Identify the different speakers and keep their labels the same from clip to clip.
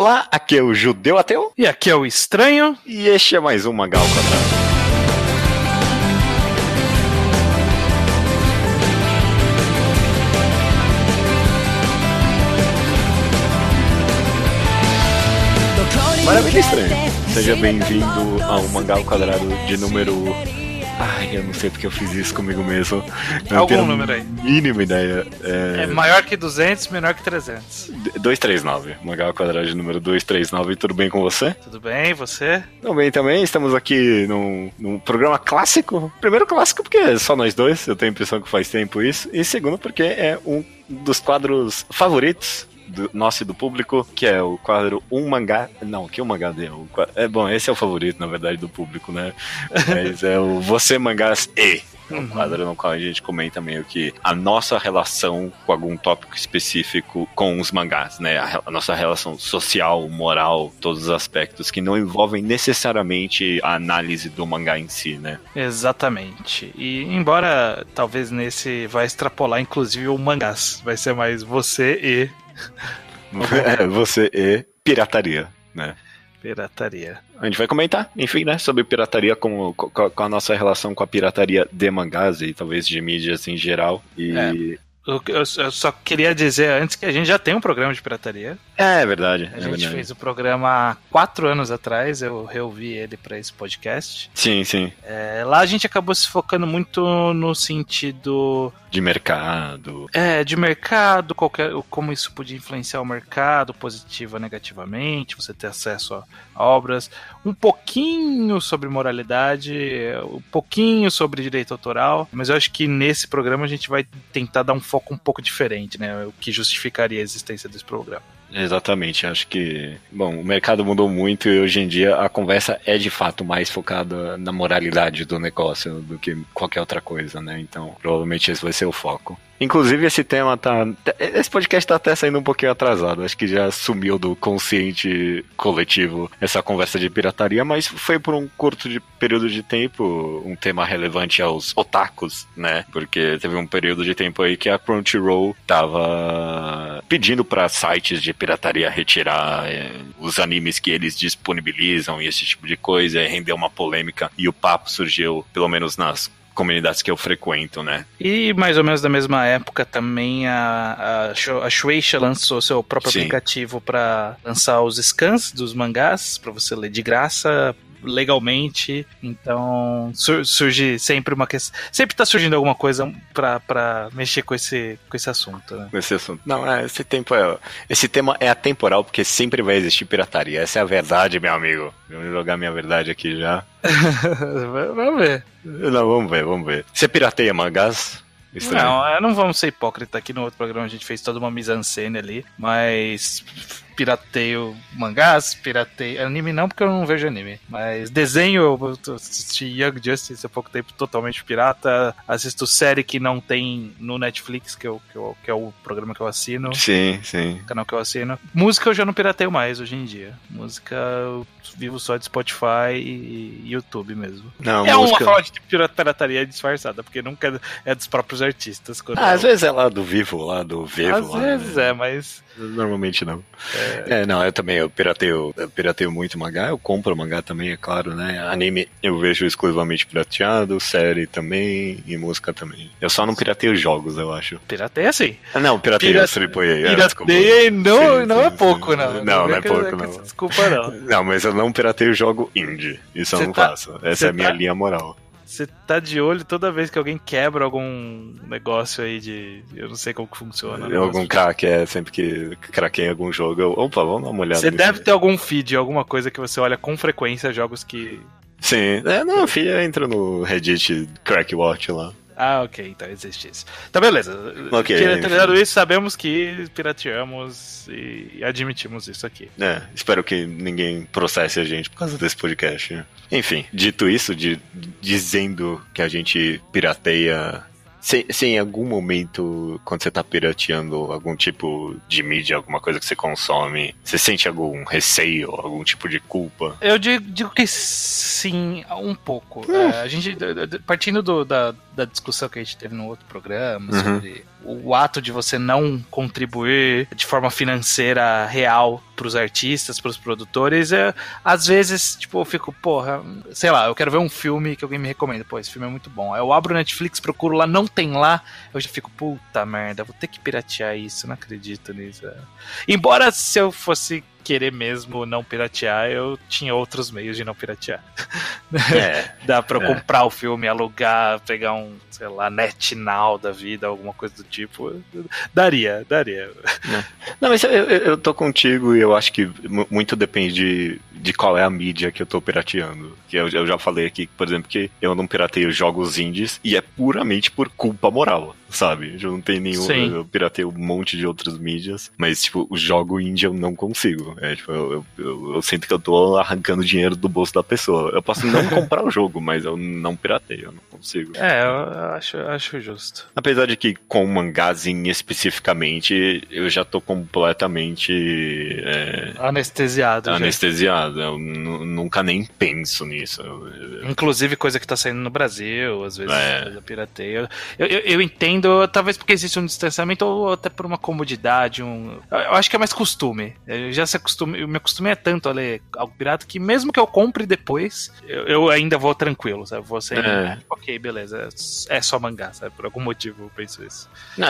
Speaker 1: Olá, aqui é o Judeu Ateu.
Speaker 2: E aqui é o Estranho.
Speaker 1: E este é mais um Mangal Quadrado. Maravilha estranho. Seja bem-vindo ao Mangal Quadrado de número Ai, eu não sei porque eu fiz isso comigo mesmo.
Speaker 2: Não Algum número aí.
Speaker 1: Mínima ideia.
Speaker 2: É... é... maior que 200, menor que 300.
Speaker 1: 239. Mangal quadrado de número 239. Tudo bem com você?
Speaker 2: Tudo bem, você?
Speaker 1: Tudo bem também. Estamos aqui num, num programa clássico. Primeiro clássico porque é só nós dois. Eu tenho a impressão que faz tempo isso. E segundo porque é um dos quadros favoritos do nosso e do público, que é o quadro Um Mangá. Não, que é um mangá deu. É bom, esse é o favorito, na verdade, do público, né? Mas é o Você Mangás E. É um quadro no qual a gente comenta meio que a nossa relação com algum tópico específico com os mangás, né? A, a, nossa relação social, moral, todos os aspectos que não envolvem necessariamente a análise do mangá em si, né?
Speaker 2: Exatamente. E embora talvez nesse vai extrapolar inclusive o mangás, vai ser mais você e
Speaker 1: é, você e pirataria, né?
Speaker 2: Pirataria.
Speaker 1: A gente vai comentar, enfim, né, sobre pirataria, com, com, com, a nossa relação com a pirataria de mangás e talvez de mídias em geral. E
Speaker 2: é. Eu, eu, só queria dizer antes que a gente já tem um programa de pirataria.
Speaker 1: É, é verdade.
Speaker 2: A
Speaker 1: é
Speaker 2: gente
Speaker 1: verdade.
Speaker 2: fez o programa há quatro anos atrás, eu reouvi ele para esse podcast.
Speaker 1: Sim, sim.
Speaker 2: É, lá a gente acabou se focando muito no sentido.
Speaker 1: De mercado.
Speaker 2: É, de mercado, qualquer, como isso podia influenciar o mercado, positivo ou negativamente, você ter acesso a obras, um pouquinho sobre moralidade, um pouquinho sobre direito autoral, mas eu acho que nesse programa a gente vai tentar dar um foco um pouco diferente, né? O que justificaria a existência desse programa.
Speaker 1: Exatamente, acho que, bom, o mercado mudou muito e hoje em dia a conversa é de fato mais focada na moralidade do negócio do que qualquer outra coisa, né? Então, provavelmente esse vai ser o foco. Inclusive, esse tema tá. Esse podcast tá até saindo um pouquinho atrasado. Acho que já sumiu do consciente coletivo essa conversa de pirataria, mas foi por um curto de período de tempo um tema relevante aos otakus, né? Porque teve um período de tempo aí que a Crunchyroll tava pedindo para sites de pirataria retirar é, os animes que eles disponibilizam e esse tipo de coisa, e rendeu uma polêmica e o papo surgiu, pelo menos nas comunidades que eu frequento, né?
Speaker 2: E mais ou menos da mesma época também a, a, a Shueisha lançou seu próprio Sim. aplicativo para lançar os scans dos mangás para você ler de graça legalmente. Então sur surge sempre uma questão. Sempre tá surgindo alguma coisa pra, mexer com esse, com esse assunto. Né?
Speaker 1: Com esse assunto. Não, é, esse tempo é. Esse tema é atemporal porque sempre vai existir pirataria. Essa é a verdade, meu amigo. Vou jogar minha verdade aqui já.
Speaker 2: vamos ver.
Speaker 1: Não, vamos ver, vamos ver. Você pirateia mangás?
Speaker 2: Estranho. Não, não vamos ser hipócrita. Aqui no outro programa a gente fez toda uma mise-en-scène ali, mas pirateio mangás, pirateio anime não, porque eu não vejo anime, mas desenho eu assisti Young Justice há pouco tempo totalmente pirata, assisto série que não tem no Netflix, que, eu, que, eu, que é o programa que eu assino.
Speaker 1: Sim, sim.
Speaker 2: O canal que eu assino. Música eu já não pirateio mais hoje em dia. Música eu vivo só de Spotify e YouTube mesmo.
Speaker 1: Não,
Speaker 2: é
Speaker 1: música...
Speaker 2: uma forma de pirataria disfarçada, porque nunca é dos próprios artistas.
Speaker 1: Ah, eu... Às vezes é lá do Vivo, lá do Vivo.
Speaker 2: Às
Speaker 1: lá,
Speaker 2: vezes né? é, mas
Speaker 1: Normalmente não. É... é... não, eu também, eu pirateio, eu pirateio muito mangá, eu compro mangá também, é claro, né? Anime eu vejo exclusivamente pirateado, série também e música também. Eu só não pirateio jogos, eu acho.
Speaker 2: Pirateia sim.
Speaker 1: Ah, não, pirateio Pira... AAA.
Speaker 2: É, pirateia não, sim, não é pouco, não.
Speaker 1: Não, não, não é pouco, não.
Speaker 2: Desculpa, não.
Speaker 1: Não, mas eu não pirateio jogo indie. Isso eu não tá... faço. Essa é a minha tá... linha moral.
Speaker 2: Você tá de olho toda vez que alguém quebra algum negócio aí de. Eu não sei como que funciona.
Speaker 1: Né? Algum crack, é sempre que craquei algum jogo. Eu, opa, vamos dar uma olhada.
Speaker 2: Você deve ter algum feed, alguma coisa que você olha com frequência jogos que.
Speaker 1: Sim, é, não, filha entra no Reddit Crack Watch lá.
Speaker 2: Ah, ok, então existe isso. Tá beleza.
Speaker 1: Ok.
Speaker 2: Tirando isso, sabemos que pirateamos e admitimos isso aqui.
Speaker 1: É, espero que ninguém processe a gente por causa desse podcast. Enfim, dito isso, de, dizendo que a gente pirateia se, se em algum momento, quando você tá pirateando algum tipo de mídia, alguma coisa que você consome, você sente algum receio, algum tipo de culpa?
Speaker 2: Eu digo, digo que sim, um pouco. Hum. É, a gente, partindo do, da, da discussão que a gente teve no outro programa uhum. sobre o ato de você não contribuir de forma financeira real para os artistas, para os produtores, é, às vezes, tipo, eu fico, porra, sei lá, eu quero ver um filme que alguém me recomenda, pô, esse filme é muito bom. Eu abro o Netflix, procuro lá, não tem lá, eu já fico, puta merda, vou ter que piratear isso, não acredito nisso. Embora se eu fosse querer mesmo não piratear, eu tinha outros meios de não piratear. É, Dá pra eu é. comprar o filme, alugar, pegar um, sei lá, NetNow da vida, alguma coisa do tipo. Daria, daria.
Speaker 1: Não, não mas eu, eu tô contigo e eu acho que muito depende de, de qual é a mídia que eu tô pirateando. Que eu, eu já falei aqui, por exemplo, que eu não pirateio jogos indies e é puramente por culpa moral sabe? Eu não tenho nenhum. Sim. Eu piratei um monte de outras mídias, mas, tipo, o jogo indie eu não consigo. É, tipo, eu, eu, eu, sinto que eu tô arrancando dinheiro do bolso da pessoa. Eu posso não comprar o jogo, mas eu não piratei, eu não consigo.
Speaker 2: É, eu acho, acho justo.
Speaker 1: Apesar de que com mangazinho especificamente, eu já tô completamente. É,
Speaker 2: anestesiado.
Speaker 1: Anestesiado. Eu nunca nem penso nisso.
Speaker 2: Inclusive coisa que tá saindo no Brasil, às vezes é. eu pirateio. Eu, eu, eu entendo talvez porque existe um distanciamento ou até por uma comodidade, um... Eu acho que é mais costume. Eu já se acostume, eu me acostumei tanto a ler algo pirata que mesmo que eu compre depois, eu, eu ainda vou tranquilo, sabe? Vou ser, é. ok, beleza, é só mangá, sabe? Por algum motivo eu penso isso.
Speaker 1: Não,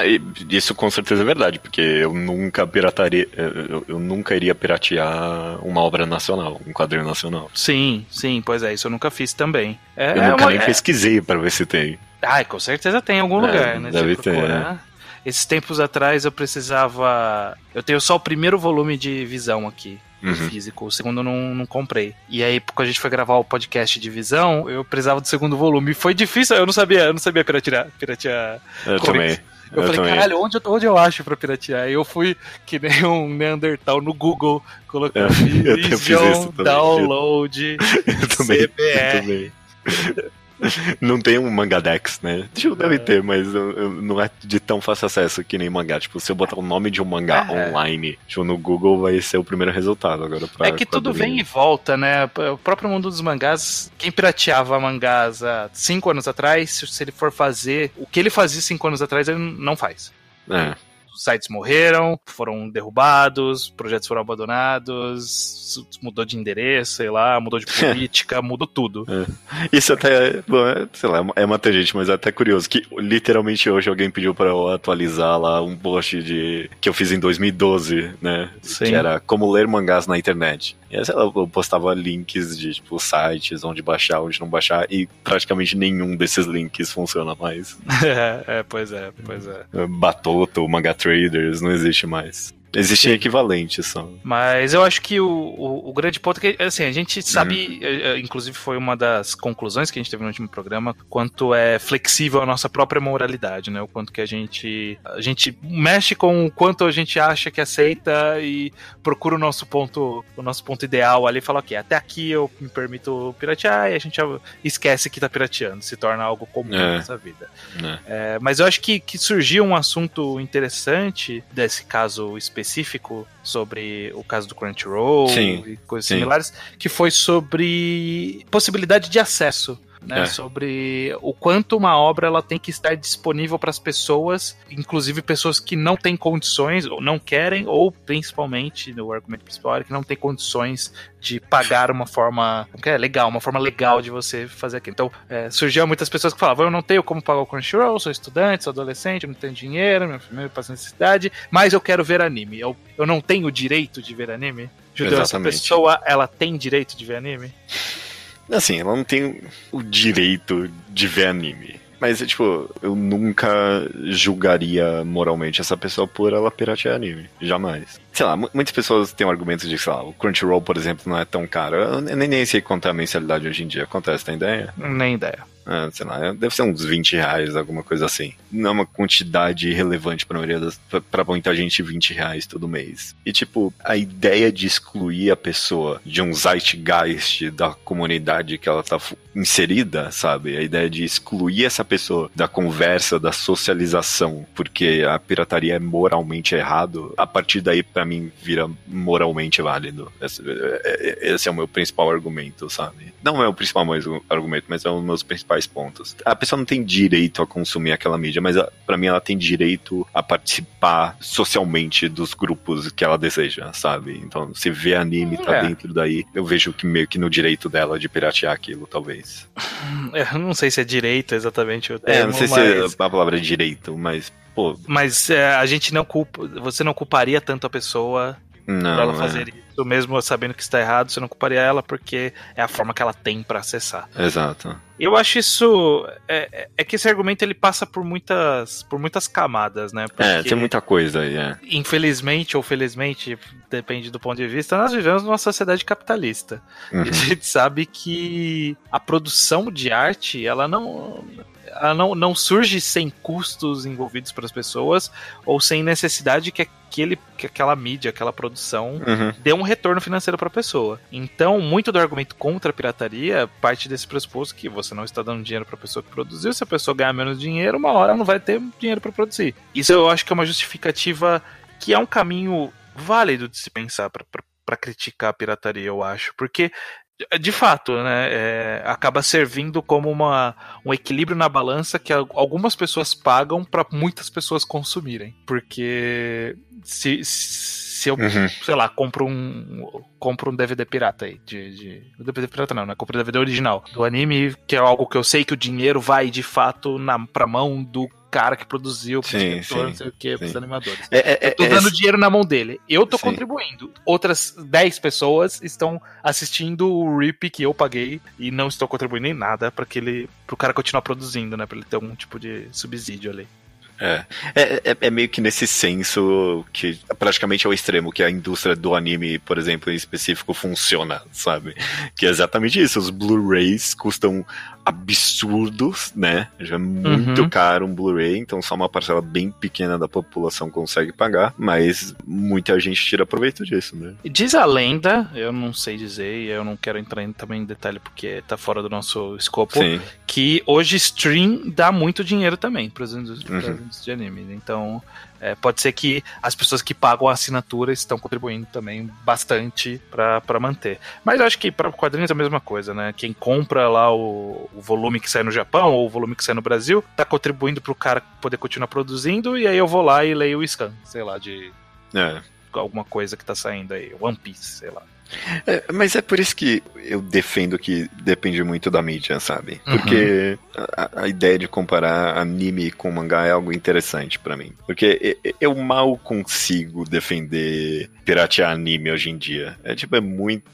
Speaker 1: isso com certeza é verdade, porque eu nunca pirataria, eu, eu nunca iria piratear uma obra nacional, um quadrinho nacional.
Speaker 2: Sim, sim, pois é, isso eu nunca fiz também.
Speaker 1: É, eu nunca é uma, nem é pesquisei para ver se tem.
Speaker 2: Ah, com certeza tem em algum é, lugar, né?
Speaker 1: Deve ter. Né?
Speaker 2: Esses tempos atrás eu precisava. Eu tenho só o primeiro volume de visão aqui. Uhum. Físico, o segundo eu não, não comprei. E aí, quando a gente foi gravar o podcast de visão, eu precisava do segundo volume. E foi difícil, eu não sabia, eu não sabia piratear. piratear
Speaker 1: eu também.
Speaker 2: Eu, eu falei, também. caralho, onde, onde eu acho pra piratear? E eu fui que nem um Neandertal no Google, colocando Vision Download
Speaker 1: eu também, CBR. Eu também. não tem um Mangadex, né? Tipo, deve é. ter, mas não é de tão fácil acesso que nem mangá. Tipo, se eu botar o nome de um mangá é. online tipo, no Google, vai ser o primeiro resultado agora.
Speaker 2: É que tudo vem e volta, né? O próprio mundo dos mangás, quem pirateava mangás há cinco anos atrás, se ele for fazer o que ele fazia cinco anos atrás, ele não faz.
Speaker 1: É
Speaker 2: sites morreram, foram derrubados, projetos foram abandonados, mudou de endereço, sei lá, mudou de política, mudou tudo.
Speaker 1: É. Isso até, bom, é, sei lá, é uma gente, mas é até curioso que literalmente hoje alguém pediu para eu atualizar lá um post de que eu fiz em 2012, né? Sim. Que era como ler mangás na internet. E aí, lá, eu postava links de tipo sites onde baixar, onde não baixar e praticamente nenhum desses links funciona mais.
Speaker 2: é, é pois é, pois é.
Speaker 1: Batoto, Manga Traders, não existe mais. Existem equivalentes só.
Speaker 2: Mas eu acho que o, o, o, grande ponto é que, assim, a gente sabe, uhum. inclusive foi uma das conclusões que a gente teve no último programa, quanto é flexível a nossa própria moralidade, né? O quanto que a gente, a gente mexe com o quanto a gente acha que aceita e procura o nosso ponto, o nosso ponto ideal ali e fala, ok, até aqui eu me permito piratear e a gente esquece que tá pirateando, se torna algo comum é. na nossa vida. É. É, mas eu acho que, que surgiu um assunto interessante desse caso específico específico sobre o caso do Crunchyroll sim, e coisas sim. similares, que foi sobre possibilidade de acesso né, é. sobre o quanto uma obra ela tem que estar disponível para as pessoas, inclusive pessoas que não têm condições ou não querem, ou principalmente no argumento principal é que não tem condições de pagar uma forma é legal, uma forma legal de você fazer aquilo. Então, é, surgiu muitas pessoas que falavam: eu não tenho como pagar o Crunchyroll, sou estudante, sou adolescente, não tenho dinheiro, minha família passa necessidade, mas eu quero ver anime. Eu, eu não tenho o direito de ver anime. Judeu, essa pessoa, ela tem direito de ver anime?
Speaker 1: Assim, ela não tem o direito de ver anime. Mas, tipo, eu nunca julgaria moralmente essa pessoa por ela piratear anime. Jamais. Sei lá, muitas pessoas têm um argumento de, sei lá, o Crunchyroll, por exemplo, não é tão caro. Eu nem, nem sei quanto é a mensalidade hoje em dia. Acontece, tem ideia?
Speaker 2: Nem ideia.
Speaker 1: Ah, sei lá, deve ser uns 20 reais, alguma coisa assim. Não é uma quantidade relevante pra maioria das. pra muita gente 20 reais todo mês. E tipo, a ideia de excluir a pessoa de um zeitgeist da comunidade que ela tá inserida, sabe? A ideia de excluir essa pessoa da conversa, da socialização, porque a pirataria é moralmente errado, a partir daí, para mim, vira moralmente válido. Esse, é, é, esse, é o meu principal argumento, sabe? Não é o principal argumento, mas é um dos meus principais iguais pontos. A pessoa não tem direito a consumir aquela mídia, mas para mim ela tem direito a participar socialmente dos grupos que ela deseja, sabe? Então, se vê anime, tá é. dentro daí, eu vejo que meio que no direito dela de piratear aquilo, talvez.
Speaker 2: Eu não sei se é direito exatamente o
Speaker 1: termo, É, não sei mas... se a palavra é direito, mas Pô.
Speaker 2: Mas é, a gente não culpa. Você não culparia tanto a pessoa não, pra ela fazer é. isso, mesmo sabendo que está errado, você não culparia ela porque é a forma que ela tem para acessar.
Speaker 1: Exato.
Speaker 2: Eu acho isso. É, é, é que esse argumento ele passa por muitas, por muitas camadas, né?
Speaker 1: Porque, é, tem muita coisa aí, é.
Speaker 2: Infelizmente ou felizmente, depende do ponto de vista, nós vivemos numa sociedade capitalista. Uhum. E a gente sabe que a produção de arte, ela não não, não surge sem custos envolvidos para as pessoas ou sem necessidade que aquele, que aquela mídia, aquela produção uhum. dê um retorno financeiro para a pessoa. Então, muito do argumento contra a pirataria parte desse pressuposto que você não está dando dinheiro para a pessoa que produziu. Se a pessoa ganhar menos dinheiro, uma hora ela não vai ter dinheiro para produzir. Isso eu acho que é uma justificativa que é um caminho válido de se pensar para criticar a pirataria, eu acho. Porque de fato, né, é, acaba servindo como uma, um equilíbrio na balança que algumas pessoas pagam para muitas pessoas consumirem. Porque se, se eu, uhum. sei lá, compro um, compro um DVD pirata aí, de, de DVD pirata não, né, compro um DVD original do anime, que é algo que eu sei que o dinheiro vai de fato na, pra mão do cara que produziu,
Speaker 1: sim, sim,
Speaker 2: não sei o que, pros animadores. É, é, eu tô é, dando é, dinheiro na mão dele. Eu tô sim. contribuindo. Outras 10 pessoas estão assistindo o RIP que eu paguei e não estou contribuindo em nada para que ele. pro cara continuar produzindo, né? Pra ele ter algum tipo de subsídio ali.
Speaker 1: É. É, é, é, meio que nesse senso que praticamente é o extremo que a indústria do anime, por exemplo, em específico, funciona, sabe? Que é exatamente isso. Os Blu-rays custam absurdos, né? Já é muito uhum. caro um Blu-ray, então só uma parcela bem pequena da população consegue pagar, mas muita gente tira proveito disso, né?
Speaker 2: Diz a lenda, eu não sei dizer, e eu não quero entrar em, também em detalhe porque tá fora do nosso escopo, Sim. que hoje stream dá muito dinheiro também para os uhum. de anime. Então, é, pode ser que as pessoas que pagam a assinatura estão contribuindo também bastante para manter. Mas eu acho que para quadrinhos é a mesma coisa, né? Quem compra lá o, o, volume que sai no Japão ou o volume que sai no Brasil, tá contribuindo para o cara poder continuar produzindo, e aí eu vou lá e leio o scan, sei lá, de é. alguma coisa que tá saindo aí, One Piece, sei lá.
Speaker 1: É, mas é por isso que eu defendo que depende muito da mídia, sabe? Porque uhum. a, a, ideia de comparar anime com mangá é algo interessante para mim. Porque eu mal consigo defender piratear anime hoje em dia. É tipo, é muito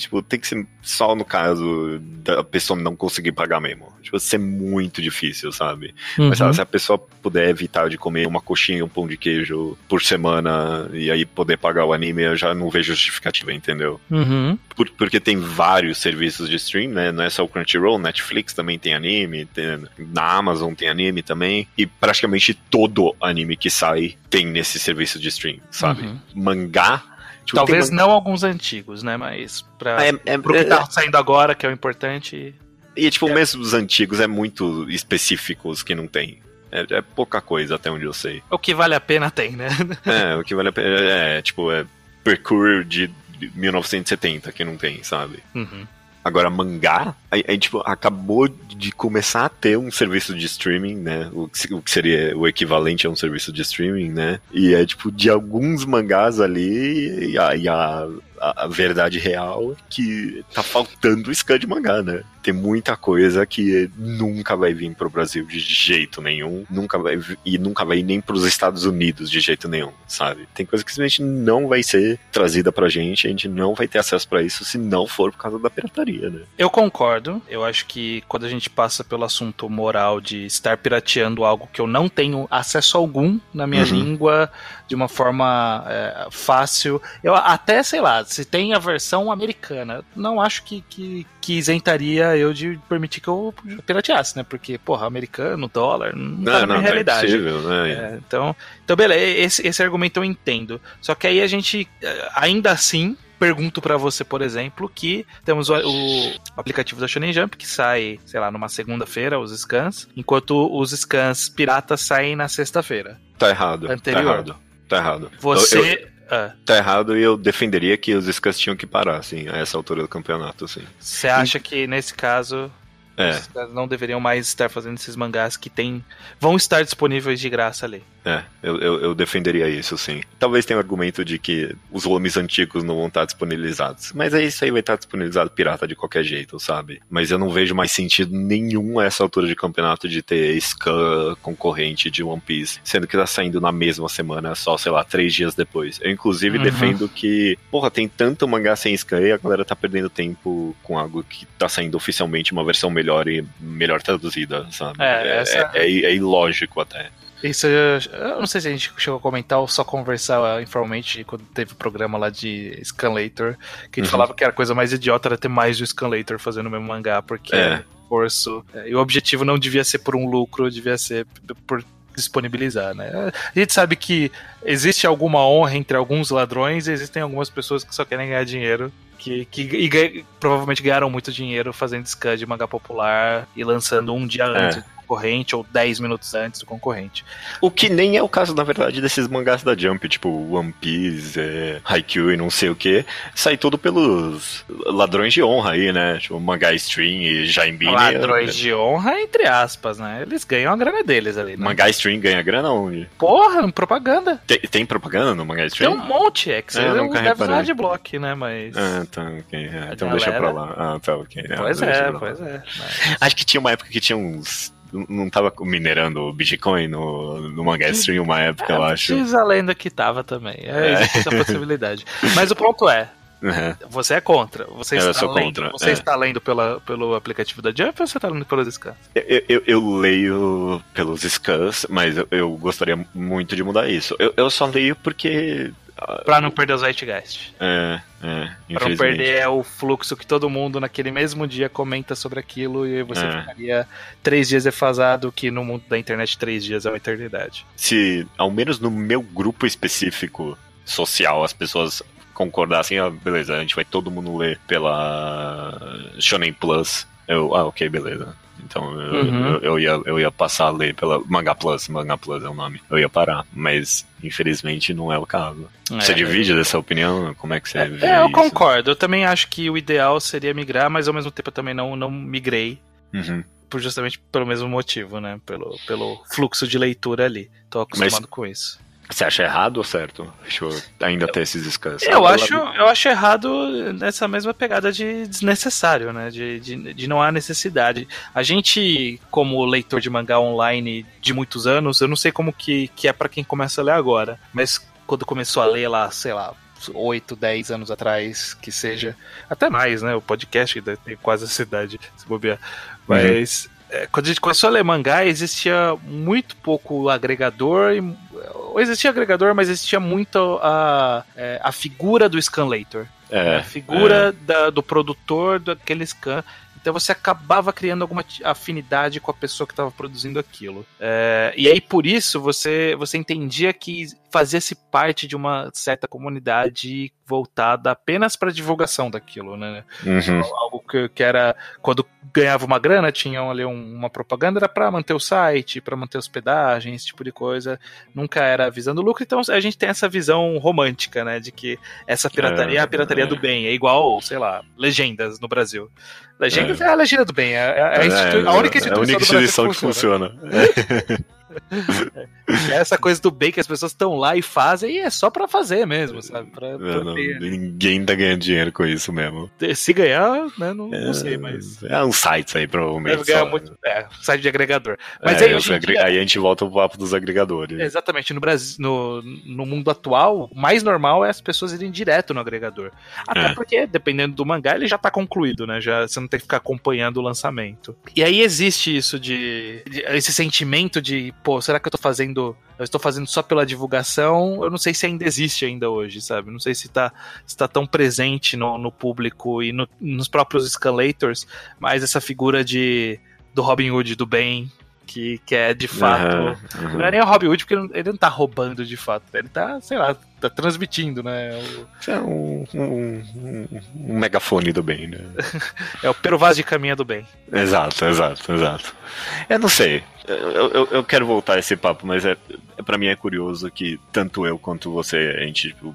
Speaker 1: tipo, tem que ser só no caso da pessoa não conseguir pagar mesmo. Tipo, ser muito difícil, sabe? Uhum. Mas sabe, se a pessoa puder evitar de comer uma coxinha e um pão de queijo por semana e aí poder pagar o anime, eu já não vejo justificativa, entendeu?
Speaker 2: Uhum.
Speaker 1: Por, porque tem vários serviços de stream, né? Não é só o Crunchyroll, Netflix também tem anime, tem, na Amazon tem anime também, e praticamente todo anime que sai tem nesse serviço de stream, sabe? Uhum. Mangá
Speaker 2: Tipo, Talvez não alguns antigos, né? Mas pra, é, é, pro que tá é, saindo agora, que é o importante.
Speaker 1: E, tipo, é. mesmo os antigos é muito específicos que não tem. É, é, pouca coisa, até onde eu sei.
Speaker 2: O que vale a pena tem, né?
Speaker 1: É, o que vale a pena. É, tipo, é Percure de 1970 que não tem, sabe?
Speaker 2: Uhum.
Speaker 1: Agora, mangá, aí, aí, tipo, acabou de começar a ter um serviço de streaming, né? O que, o que, seria o equivalente a um serviço de streaming, né? E é, tipo, de alguns mangás ali, e a, e a, a, verdade real é que tá faltando scan de mangá, né? Tem muita coisa que nunca vai vir pro Brasil de jeito nenhum, nunca vai e nunca vai nem pros Estados Unidos de jeito nenhum, sabe? Tem coisa que simplesmente não vai ser trazida pra gente, a gente não vai ter acesso para isso se não for por causa da pirataria, né?
Speaker 2: Eu concordo. Eu acho que quando a gente passa pelo assunto moral de estar pirateando algo que eu não tenho acesso algum na minha uhum. língua de uma forma é, fácil, eu até sei lá, se tem a versão americana, não acho que, que, que isentaria eu de permitir que eu pirateasse, né? Porque, porra, americano, dólar, não, tá não, na minha não, realidade. É
Speaker 1: possível, né?
Speaker 2: É, então, então, beleza, esse, esse argumento eu entendo. Só que aí a gente, eh, ainda assim, pergunto para você, por exemplo, que temos o, o, aplicativo da Shonen Jump que sai, sei lá, numa segunda-feira, os scans, enquanto os scans piratas saem na sexta-feira.
Speaker 1: Tá errado. Tá
Speaker 2: Anterior.
Speaker 1: Tá errado. Tá errado.
Speaker 2: Você.
Speaker 1: Eu, eu, ah. Tá errado e eu defenderia que os scans tinham que parar, assim, a essa altura do campeonato, assim.
Speaker 2: Você acha e... que nesse caso. É. Os caras não deveriam mais estar fazendo esses mangás que tem, vão estar disponíveis de graça ali.
Speaker 1: É, eu, eu, eu, defenderia isso, sim. Talvez tenha o argumento de que os volumes antigos não vão estar disponibilizados. Mas é isso aí vai estar disponibilizado pirata de qualquer jeito, sabe? Mas eu não vejo mais sentido nenhum a essa altura de campeonato de ter scan concorrente de One Piece, sendo que tá saindo na mesma semana, só, sei lá, três dias depois. Eu, inclusive, uhum. defendo que, porra, tem tanto mangá sem scan e a galera tá perdendo tempo com algo que tá saindo oficialmente uma versão melhor e melhor traduzida, sabe? É, é, essa... é, é, é ilógico até.
Speaker 2: Isso eu não sei se a gente chegou a comentar ou só conversar informalmente quando teve o programa lá de Scanlator, que a gente uhum. falava que era a coisa mais idiota era ter mais do Scanlator fazendo o mesmo mangá, porque é. esforço. É, e o objetivo não devia ser por um lucro, devia ser por disponibilizar, né? A gente sabe que existe alguma honra entre alguns ladrões e existem algumas pessoas que só querem ganhar dinheiro que, que e, provavelmente ganharam muito dinheiro fazendo scan de mangá popular e lançando um dia é. antes concorrente ou 10 minutos antes do concorrente.
Speaker 1: O que nem é o caso, na verdade, desses mangás da Jump, tipo One Piece, é, Haikyuu e não sei o que, sai tudo pelos ladrões de honra aí, né? Tipo, Mangá Stream e Jaimbine.
Speaker 2: Ladrões de honra, entre aspas, né? Eles ganham a grana deles ali, né?
Speaker 1: Mangá Stream ganha grana onde?
Speaker 2: Porra, propaganda.
Speaker 1: Tem, tem propaganda no Mangá Stream?
Speaker 2: Tem um monte, é que você é, deve usar de bloco, né? Mas...
Speaker 1: Ah, tá, ok. É, então galera... deixa pra lá. Ah, tá, ok.
Speaker 2: Pois é, pois é.
Speaker 1: Mas... Acho que tinha uma época que tinha uns não tava minerando Bitcoin no, no Manga Stream uma época, é, eu acho.
Speaker 2: Diz a lenda que tava também. É, é. essa possibilidade. Mas o ponto é. Uhum. Você é contra. Você eu está lendo, contra. Você é. está lendo pela, pelo aplicativo da Jump ou você está lendo pelos scans?
Speaker 1: Eu, eu, eu leio pelos scans, mas eu, eu, gostaria muito de mudar isso. Eu, eu só leio porque
Speaker 2: Pra não perder os Zeitgeist.
Speaker 1: É, é.
Speaker 2: Pra não perder o fluxo que todo mundo naquele mesmo dia comenta sobre aquilo e você é. ficaria três dias defasado, que no mundo da internet três dias é uma eternidade.
Speaker 1: Se, ao menos no meu grupo específico social, as pessoas concordassem, ah, beleza, a gente vai todo mundo ler pela Shonen Plus. Eu, ah, ok, beleza. Então eu, uhum. eu, eu, ia, eu ia passar a ler pela Manga Plus, Manga Plus é o nome. Eu ia parar, mas infelizmente não é o caso. É, você divide dessa opinião? Como é que você é, vê
Speaker 2: É, eu isso? concordo. Eu também acho que o ideal seria migrar, mas ao mesmo tempo eu também não, não migrei.
Speaker 1: Uhum.
Speaker 2: Por justamente pelo mesmo motivo, né? Pelo, pelo fluxo de leitura ali. Tô acostumado mas, com isso.
Speaker 1: Você acha errado ou certo? Deixa eu ainda ter esses descansos.
Speaker 2: Eu acho, eu acho errado nessa mesma pegada de desnecessário, né? De, de, de, não há necessidade. A gente, como leitor de mangá online de muitos anos, eu não sei como que, que é para quem começa a ler agora, mas quando começou a ler lá, sei lá, 8, 10 anos atrás, que seja, até mais, né? O podcast tem quase essa idade, se bobear. Uhum. Mas. Uhum quando a gente começou a ler mangá, existia muito pouco agregador. Ou existia agregador, mas existia muito a, é, a figura do scanlator. É, a figura é. da, do produtor daquele scan. Então você acabava criando alguma afinidade com a pessoa que estava produzindo aquilo. É, e aí por isso você, você entendia que fazia-se parte de uma certa comunidade voltada apenas para divulgação daquilo, né?
Speaker 1: Uhum.
Speaker 2: Algo que, que, era quando ganhava uma grana, tinham ali um, uma propaganda era para manter o site, para manter hospedagem, esse tipo de coisa. Nunca era visando lucro, então a gente tem essa visão romântica, né, de que essa pirataria é, é a pirataria é. do bem, é igual, sei lá, legendas no Brasil. Legendas é, é a legenda do bem, é, é a, é, a única instituição,
Speaker 1: a única instituição que funciona. Que funciona.
Speaker 2: É essa coisa do bem que as pessoas estão lá e fazem, e é só pra fazer mesmo, sabe? Pra,
Speaker 1: pra não, ninguém tá ganhando dinheiro com isso mesmo.
Speaker 2: Se ganhar, né, não, é, não sei, mas.
Speaker 1: É um site aí, provavelmente.
Speaker 2: Só, muito, é, site de agregador. Mas
Speaker 1: é, aí, hoje dia, aí a gente volta pro papo dos agregadores.
Speaker 2: Exatamente. No Brasil, no, no mundo atual, o mais normal é as pessoas irem direto no agregador. Até é. porque, dependendo do mangá, ele já tá concluído, né? Já, você não tem que ficar acompanhando o lançamento. E aí existe isso de, de esse sentimento de pô, será que eu tô fazendo. Eu estou fazendo só pela divulgação? Eu não sei se ainda existe ainda hoje, sabe? Não sei se tá, se tá tão presente no, no público e no, nos próprios escalators, mas essa figura de do Robin Hood do bem, que, que é de fato. Uhum, uhum. Não é nem o Robin Hood, porque ele não tá roubando de fato. Ele tá, sei lá, tá transmitindo, né?
Speaker 1: O... É um, um, um, um, megafone do bem, né?
Speaker 2: é o Peruvaz de caminha do bem.
Speaker 1: Exato, exato, exato. Eu não sei. Eu, eu, eu quero voltar a esse papo, mas é, para mim é curioso que tanto eu quanto você, a gente tipo,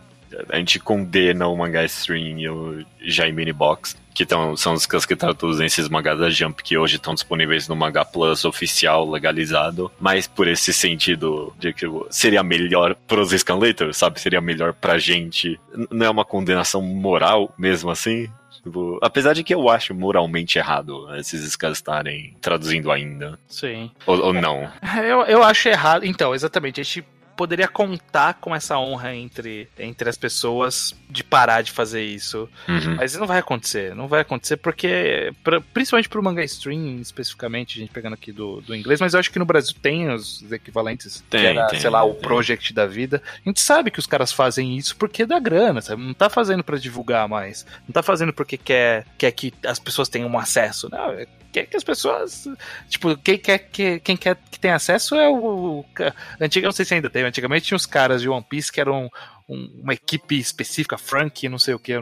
Speaker 1: a gente condena o mangá stream e o Jaimini Box, que tão, são os que traduzem esses mangás da Jump que hoje estão disponíveis no Manga Plus oficial, legalizado, mas por esse sentido de que seria melhor pros scanlators, sabe? Seria melhor pra gente. Não é uma condenação moral mesmo assim? Tipo, apesar de que eu acho moralmente errado esses scans estarem traduzindo ainda.
Speaker 2: Sim.
Speaker 1: Ou, ou não.
Speaker 2: Eu, eu acho errado. Então, exatamente. A gente poderia contar com essa honra entre, entre as pessoas de parar de fazer isso.
Speaker 1: Uhum.
Speaker 2: Mas não vai acontecer. Não vai acontecer porque, pra, principalmente pro manga stream, especificamente, a gente pegando aqui do, do inglês, mas eu acho que no Brasil tem os equivalentes.
Speaker 1: Tem,
Speaker 2: que era,
Speaker 1: tem,
Speaker 2: sei lá, o
Speaker 1: tem.
Speaker 2: project da vida. A gente sabe que os caras fazem isso porque dá grana, sabe? Não tá fazendo para divulgar mais. Não tá fazendo porque quer, quer que as pessoas tenham um acesso. Não, é quer que as pessoas. Tipo, quem quer que, quem quer que tenha acesso é o. Antiga, não sei se ainda tem, antigamente tinha os caras de One Piece que eram um, uma equipe específica, Frank, não sei o que,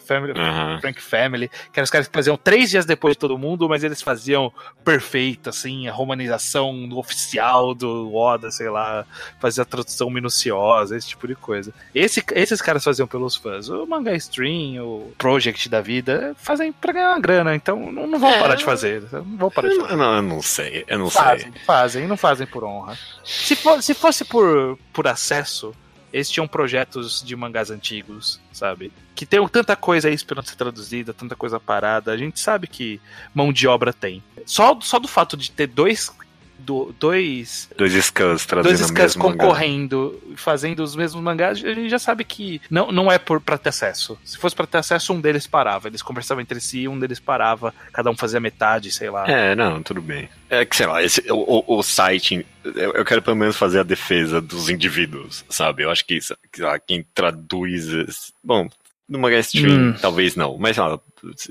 Speaker 2: Family,
Speaker 1: Uhum.
Speaker 2: Frank Family, que eram os caras que faziam três dias depois de todo mundo, mas eles faziam perfeito, assim, a romanização oficial do Oda, sei lá, fazia a tradução minuciosa, esse tipo de coisa. Esse, esses caras faziam pelos fãs. O Manga Stream, o Project da vida, fazem pra ganhar uma grana, então não, não vão
Speaker 1: É.
Speaker 2: parar de fazer. Não vão parar de fazer.
Speaker 1: Eu não, eu não sei, eu não sei.
Speaker 2: Fazem, fazem, não fazem por honra. Se, for- se fosse por, por acesso, eles tinham projetos de mangás antigos, sabe? Que tem tanta coisa aí esperando ser traduzida, tanta coisa parada. A gente sabe que mão de obra tem. Só, só do fato de ter dois. Do- dois
Speaker 1: Dois scans trazendo
Speaker 2: dois scans
Speaker 1: mesmo mangá.
Speaker 2: concorrendo, fazendo os mesmos mangás, a gente já sabe que não, não é por, pra ter acesso. Se fosse pra ter acesso, um deles parava. Eles conversavam entre si, um deles parava, cada um fazia metade, sei lá.
Speaker 1: É, não, tudo bem. É que, sei lá, esse, o, o, o site, eu, eu quero pelo menos fazer a defesa dos indivíduos, sabe? Eu acho que, sei lá, quem traduz. esse- Bom, no Manga Stream,
Speaker 2: Hum.
Speaker 1: talvez não, mas sei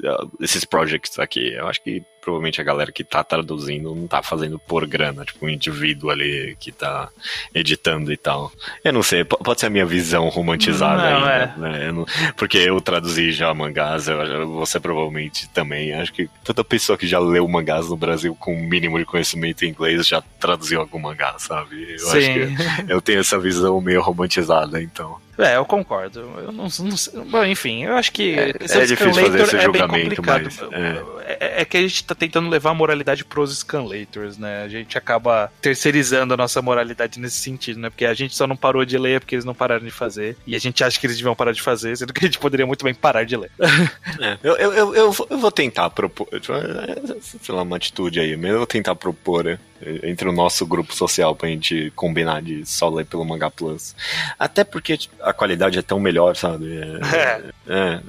Speaker 1: lá, esses projects aqui, eu acho que provavelmente a galera que tá traduzindo não tá fazendo por grana, tipo, um indivíduo ali que tá editando e tal. Eu não sei, po- pode ser a minha visão romantizada
Speaker 2: Não,
Speaker 1: ainda,
Speaker 2: é.
Speaker 1: né? Eu não- porque eu traduzi já mangás, eu, você provavelmente também. Acho que toda pessoa que já leu mangás no Brasil com um mínimo de conhecimento em inglês já traduziu algum mangá, sabe? Eu acho
Speaker 2: Sim.
Speaker 1: que eu tenho essa visão meio romantizada, então.
Speaker 2: É, eu concordo. Eu não, não sei- Bom, enfim, eu acho que.
Speaker 1: É- é difícil fazer esse
Speaker 2: é
Speaker 1: julgamento, mas,
Speaker 2: É. é que a gente tá tentando levar a moralidade pros Scanlators, né? A gente acaba terceirizando a nossa moralidade nesse sentido, né? Porque a gente só não parou de ler porque eles não pararam de fazer. E a gente acha que eles deviam parar de fazer, sendo que a gente poderia muito bem parar de ler.
Speaker 1: É, eu, eu, eu, eu vou- tentar propor, sei lá, uma atitude aí, mas eu vou tentar propor é, entre o nosso grupo social pra gente combinar de só ler pelo Manga Plus. Até porque tipo, a qualidade é tão melhor, sabe? É, é,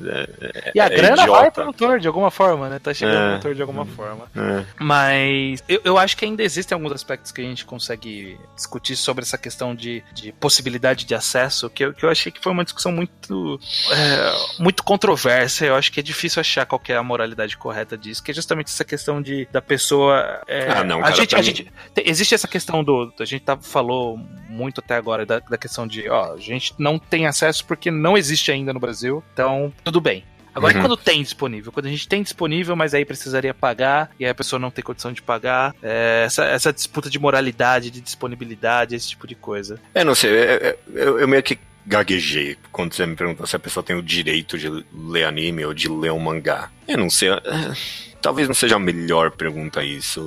Speaker 1: é,
Speaker 2: E a
Speaker 1: é
Speaker 2: grana
Speaker 1: idiota.
Speaker 2: vai pro autor de alguma forma, né? Tá chegando
Speaker 1: É.
Speaker 2: no autor de alguma forma.
Speaker 1: É.
Speaker 2: Mas eu, eu acho que ainda existem alguns aspectos que a gente consegue discutir sobre essa questão de, de possibilidade de acesso, que eu, que eu achei que foi uma discussão muito, é, muito controversa. Eu acho que é difícil achar qual que é a moralidade correta disso, que é justamente essa questão de da pessoa. é,
Speaker 1: Ah, não,
Speaker 2: a
Speaker 1: cara,
Speaker 2: gente,
Speaker 1: pra
Speaker 2: a
Speaker 1: mim-
Speaker 2: gente existe essa questão do. A gente tá, falou muito até agora da, da questão de, ó, a gente não tem acesso porque não existe ainda no Brasil, então tudo bem. Agora,
Speaker 1: Uhum.
Speaker 2: quando tem disponível? Quando a gente tem disponível, mas aí precisaria pagar, e aí a pessoa não tem condição de pagar, é, essa, essa disputa de moralidade, de disponibilidade, esse tipo de coisa.
Speaker 1: É, não sei, é- é- eu, eu meio que gaguejei quando você me perguntou se a pessoa tem o direito de ler anime ou de ler um mangá. Eu não sei, é, talvez não seja a melhor pergunta isso.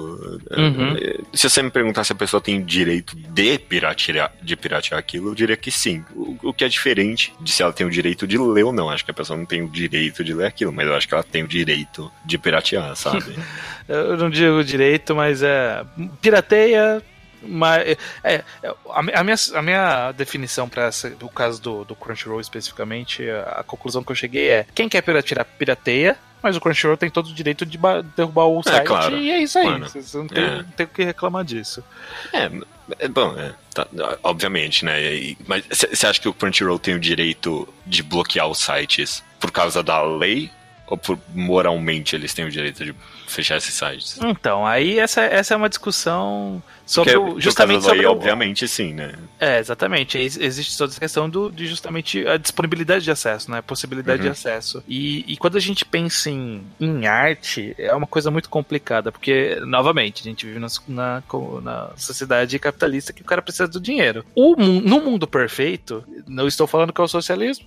Speaker 2: Uhum.
Speaker 1: É, Se você me perguntar se a pessoa tem o direito de piratear, de piratear aquilo, eu diria que sim. O, o que é diferente de se ela tem o direito de ler ou não. Acho que a pessoa não tem o direito de ler aquilo, mas eu acho que ela tem o direito de piratear, sabe?
Speaker 2: Eu não digo direito, mas é. Pirateia. Mas, é, é, a minha, a minha definição para o caso do, do Crunchyroll especificamente, a, a conclusão que eu cheguei é: quem quer piratear, pirateia, mas o Crunchyroll tem todo o direito de ba- derrubar o site
Speaker 1: claro.
Speaker 2: e é isso aí.
Speaker 1: Mano,
Speaker 2: Você não tem,
Speaker 1: é.
Speaker 2: tem o que reclamar disso.
Speaker 1: É, é bom, é, tá, obviamente, né? e- mas você acha que o Crunchyroll tem o direito de bloquear os sites por causa da lei? Ou por moralmente eles têm o direito de fechar esses sites?
Speaker 2: Então, aí essa, essa é uma discussão sobre
Speaker 1: Porque,
Speaker 2: o, justamente
Speaker 1: lei,
Speaker 2: sobre o,
Speaker 1: obviamente sim, né?
Speaker 2: É, exatamente. Ex- Existe toda essa questão do, de justamente a disponibilidade de acesso, né? A possibilidade
Speaker 1: Uhum.
Speaker 2: de acesso. E, e quando a gente pensa em, em arte, é uma coisa muito complicada, porque, novamente, a gente vive na, na, na sociedade capitalista que o cara precisa do dinheiro. O, no mundo perfeito, não estou falando que é o socialismo,